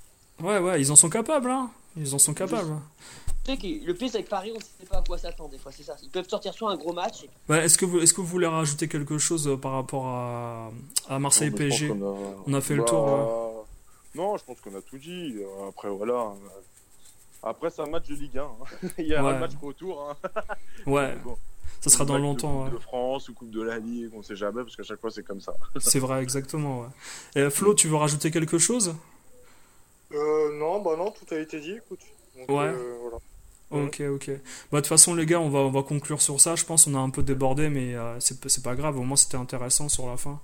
Ouais, ouais, ils en sont capables, hein. Ils en sont capables.
Tu sais que le pire, c'est avec Paris, on ne sait pas à quoi s'attendre des fois, c'est ça. Ils peuvent sortir soit un gros match, et-
Ouais, est-ce que vous, est-ce que vous voulez rajouter quelque chose euh, par rapport à, à Marseille
Non, mais je pense
PSG
qu'on a-
On a fait le
Bah,
tour. ouais.
Non, je pense qu'on a tout dit. Euh, Après, voilà. Après, c'est un match de Ligue 1. hein. Il y a
Ouais.
un match retour. Hein.
Ouais,
Bon,
ça sera dans
match de
longtemps.
Coupe
ouais.
de France ou Coupe de la Ligue, on sait jamais, parce qu'à chaque fois, c'est comme ça.
C'est vrai, exactement. Ouais. Et Flo, tu veux rajouter quelque chose?
Euh, non, bah non, tout a été dit, écoute. Donc,
Ouais.
euh, voilà.
Ok, ok. Bah, de toute façon, les gars, on va, on va conclure sur ça. Je pense on a un peu débordé, mais euh, c'est c'est pas grave. Au moins, c'était intéressant sur la fin.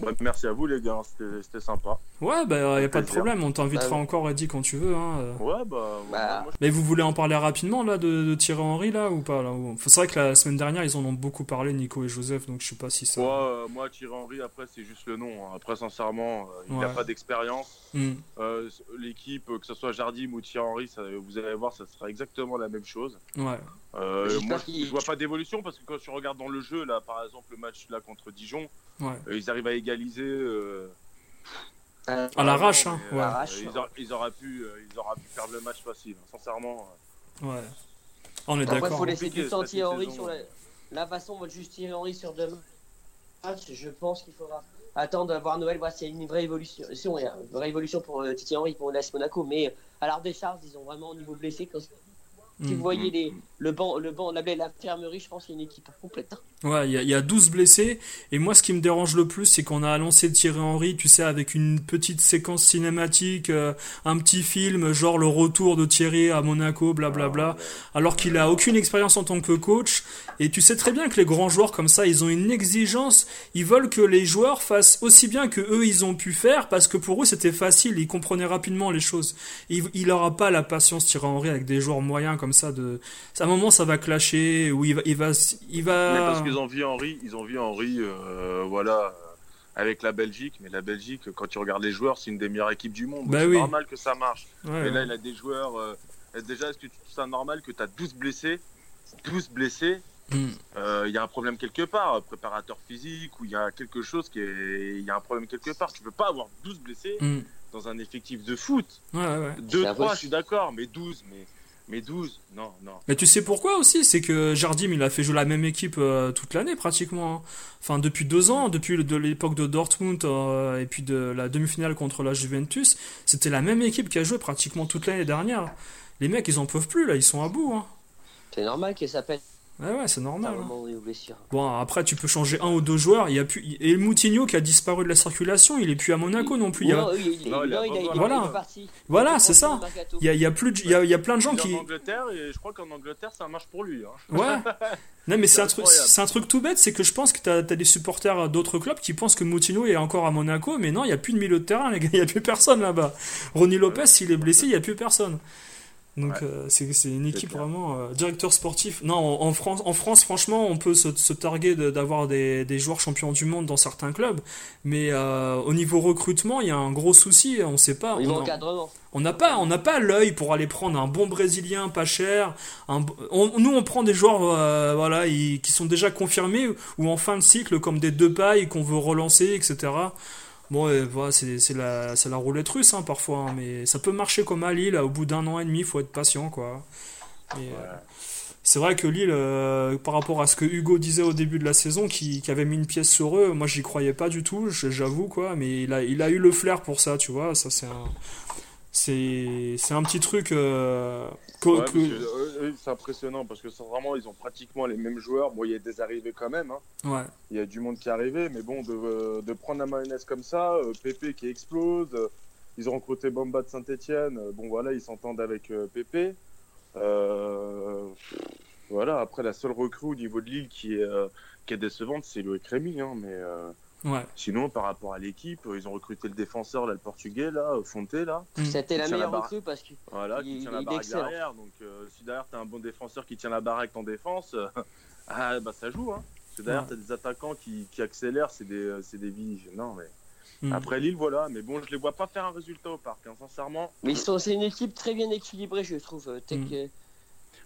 Ouais, merci à vous, les gars. C'était c'était sympa.
Ouais, bah, y a pas de problème. On t'invitera
Bah, ouais.
encore, Eddie, quand tu veux. Hein. euh.
Ouais, bah.
Bah,
moi,
Mais vous voulez en parler rapidement, là, de, de Thierry Henry, là, ou pas là ou- C'est vrai que la semaine dernière, ils en ont beaucoup parlé, Nico et Joseph, donc je sais pas si ça.
moi, euh, moi, Thierry Henry, après, c'est juste le nom. hein. Après, sincèrement, euh, il n'a
Ouais.
pas d'expérience.
Hmm.
Euh, L'équipe, euh, que ce soit Jardim ou Thierry Henry, ça, vous allez voir, ça sera exactement la même chose.
Ouais.
Euh, moi, je, je vois pas d'évolution parce que quand tu regardes dans le jeu, là, par exemple, le match là contre Dijon,
Ouais.
euh, ils arrivent à égaliser.
À l'arrache, hein, ouais.
euh, ils, aura- ils auraient pu, euh, ils auraient pu perdre le match facile. hein. Sincèrement.
Ouais. On est
Après, il
d'accord.
faut laisser du temps Thierry Henry sur la...
ouais.
la façon dont juste Thierry Henry sur deux matchs. Je pense qu'il faudra attendre Noël, voir s'il y a une vraie évolution. Y a une vraie évolution pour euh, Thierry Henry pour l'AS Monaco, mais à l'art des charges, ils ont vraiment au niveau blessé. Quand... Si vous voyez les... le banc, le banc, la l'infirmerie, je pense qu'il y a une équipe complète. hein.
Ouais, il y, a- il y a 12 blessés. Et moi, ce qui me dérange le plus, c'est qu'on a annoncé Thierry Henry, tu sais, avec une petite séquence cinématique, euh, un petit film, genre le retour de Thierry à Monaco, blablabla, alors qu'il a aucune expérience en tant que coach. Et tu sais très bien que les grands joueurs comme ça, ils ont une exigence. Ils veulent que les joueurs fassent aussi bien que eux, ils ont pu faire, parce que pour eux, c'était facile. Ils comprenaient rapidement les choses. Il, il aura pas la patience, Thierry Henry, avec des joueurs moyens comme ça. De, à un moment, ça va clasher, ou il va, il va, il va.
Mais parce qu'ils ont vu Henri, ils ont vu Henri, euh, voilà, euh, avec la Belgique. Mais la Belgique, quand tu regardes les joueurs, c'est une des meilleures équipes du monde.
Bah
c'est
oui.
normal que ça marche.
Ouais,
Et là,
ouais.
il a des joueurs. euh, déjà, est-ce que tu trouves ça normal que tu as 12 blessés 12 blessés
Hmm.
euh, il y a un problème quelque part, préparateur physique, ou il y a quelque chose qui est. Il y a un problème quelque part. Tu peux pas avoir 12 blessés
Hmm.
dans un effectif de foot.
Ouais, ouais, ouais.
2,
C'est
3,
vrai.
je suis d'accord, mais 12, mais, mais 12, non, non.
Mais tu sais pourquoi aussi? C'est que Jardim, il a fait jouer la même équipe euh, toute l'année pratiquement. hein. Enfin, depuis deux ans, depuis le- de l'époque de Dortmund euh, et puis de la demi-finale contre la Juventus, c'était la même équipe qui a joué pratiquement toute l'année dernière. Les mecs, ils en peuvent plus là, ils sont à bout. Hein.
C'est normal qu'il s'appelle
Ouais, ouais, c'est normal. hein. Bon, après, tu peux changer un ou deux joueurs. Il y a plus... Et le Moutinho qui a disparu de la circulation, il est plus à Monaco non plus. Il y a...
Non, il, il-
Non, il a
non, il a- il est-
Voilà. Voilà,
Il est
c'est ça. Il y a, il y a plus de... il y a, il y a plein de gens
Il est
qui.
en Angleterre, et je crois qu'en Angleterre, ça marche pour lui. Hein.
Ouais. Non, mais c'est un truc, c'est un truc tout bête, c'est que je pense que t'as as des supporters d'autres clubs qui pensent que Moutinho est encore à Monaco, mais non, il y a plus de milieu de terrain, les gars, il y a plus personne là-bas. Ronny Lopez, s'il est blessé, il y a plus personne. Donc
Ouais.
euh, c'est une équipe vraiment euh, directeur sportif. Non, en, en France, en France, franchement, on peut se, se targuer de- d'avoir des, des joueurs champions du monde dans certains clubs, mais euh, au niveau recrutement, il y a un gros souci. On sait pas. On- n'a pas, on n'a pas l'œil pour aller prendre un bon Brésilien pas cher. Un, on- nous, on prend des joueurs, euh, voilà, qui sont déjà confirmés ou en fin de cycle, comme des deux pailles qu'on veut relancer, etc. Bon, et voilà, c'est c'est la, c'est la roulette russe hein, parfois, hein, mais ça peut marcher comme à Lille. Au bout d'un an et demi, il faut être patient, quoi. Euh, c'est vrai que Lille, euh, par rapport à ce que Hugo disait au début de la saison, qui, qui avait mis une pièce sur eux, moi j'y croyais pas du tout, j'avoue quoi, mais il a, il a eu le flair pour ça, tu vois, ça c'est un, c'est, c'est un petit truc euh,
Ouais,
que-
euh, eux, c'est impressionnant parce que vraiment, ils ont pratiquement les mêmes joueurs. Bon, il y a des arrivées quand même. hein.
ouais,
Il y a du monde qui est arrivé, mais bon, de, euh, de prendre la mayonnaise comme ça, euh, Pépé qui explose. euh, ils ont recruté Bamba de Saint-Etienne. bon, voilà, ils s'entendent avec euh, Pépé. Euh, voilà, après, la seule recrue au niveau de Lille qui est, euh, qui est décevante, c'est Loïc Rémy. Hein, mais euh,
ouais.
sinon, par rapport à l'équipe, euh, ils ont recruté le défenseur, là, le portugais, là, euh, Fonte, là.
C'était la meilleure
la barre.
recrue parce que
Voilà,
Il-
qui tient
il
la baraque derrière. Donc, euh, si derrière, tu as un bon défenseur qui tient la baraque en défense, euh, ah, bah, ça joue. Hein. Parce que derrière,
Ouais.
tu as des attaquants qui, qui accélèrent, c'est des, c'est des vies. Non, mais.
Mm.
Après Lille, voilà. Mais bon, je les vois pas faire un résultat au parc, hein, sincèrement.
mais ils sont c'est une équipe très bien équilibrée je trouve. euh,
Mm.
euh,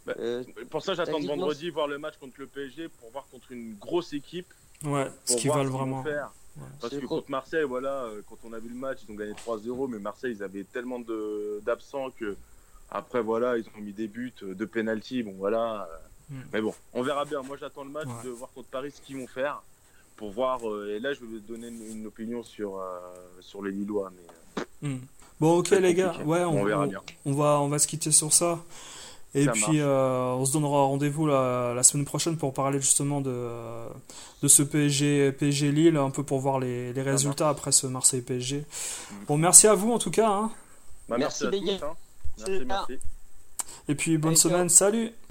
Bah,
Euh,
Pour ça, j'attends vendredi voir le match contre le PSG pour voir contre une grosse équipe.
Ouais, ce
Pour
qu'ils
voir
veulent
ce qu'ils vont
vraiment.
faire.
Ouais.
Parce que
con-
contre Marseille, voilà, euh, quand on a vu le match, ils ont gagné 3-0, mais Marseille, ils avaient tellement de- d'absents que après, voilà, ils ont mis des buts, euh, deux penalties, bon voilà. euh,
Mm.
Mais bon, on verra bien. Moi, j'attends le match
Ouais.
de voir contre Paris ce qu'ils vont faire pour voir. euh, et là, je vais donner une, une opinion sur euh, sur les Lillois, mais euh,
Hmm. Bon, ok les gars, ouais, on,
On verra
on-
bien.
on va, on va se quitter sur ça. Et
Ça
puis, euh, on se donnera rendez-vous la, la semaine prochaine pour parler justement de, de ce PSG, PSG Lille, un peu pour voir les, les résultats après ce Marseille PSG. Bon, merci à vous en tout cas. hein.
bah,
Merci,
merci,
les
à tous.
gars.
hein. Merci, merci.
Et puis, bonne
Allez, ciao.
semaine, salut!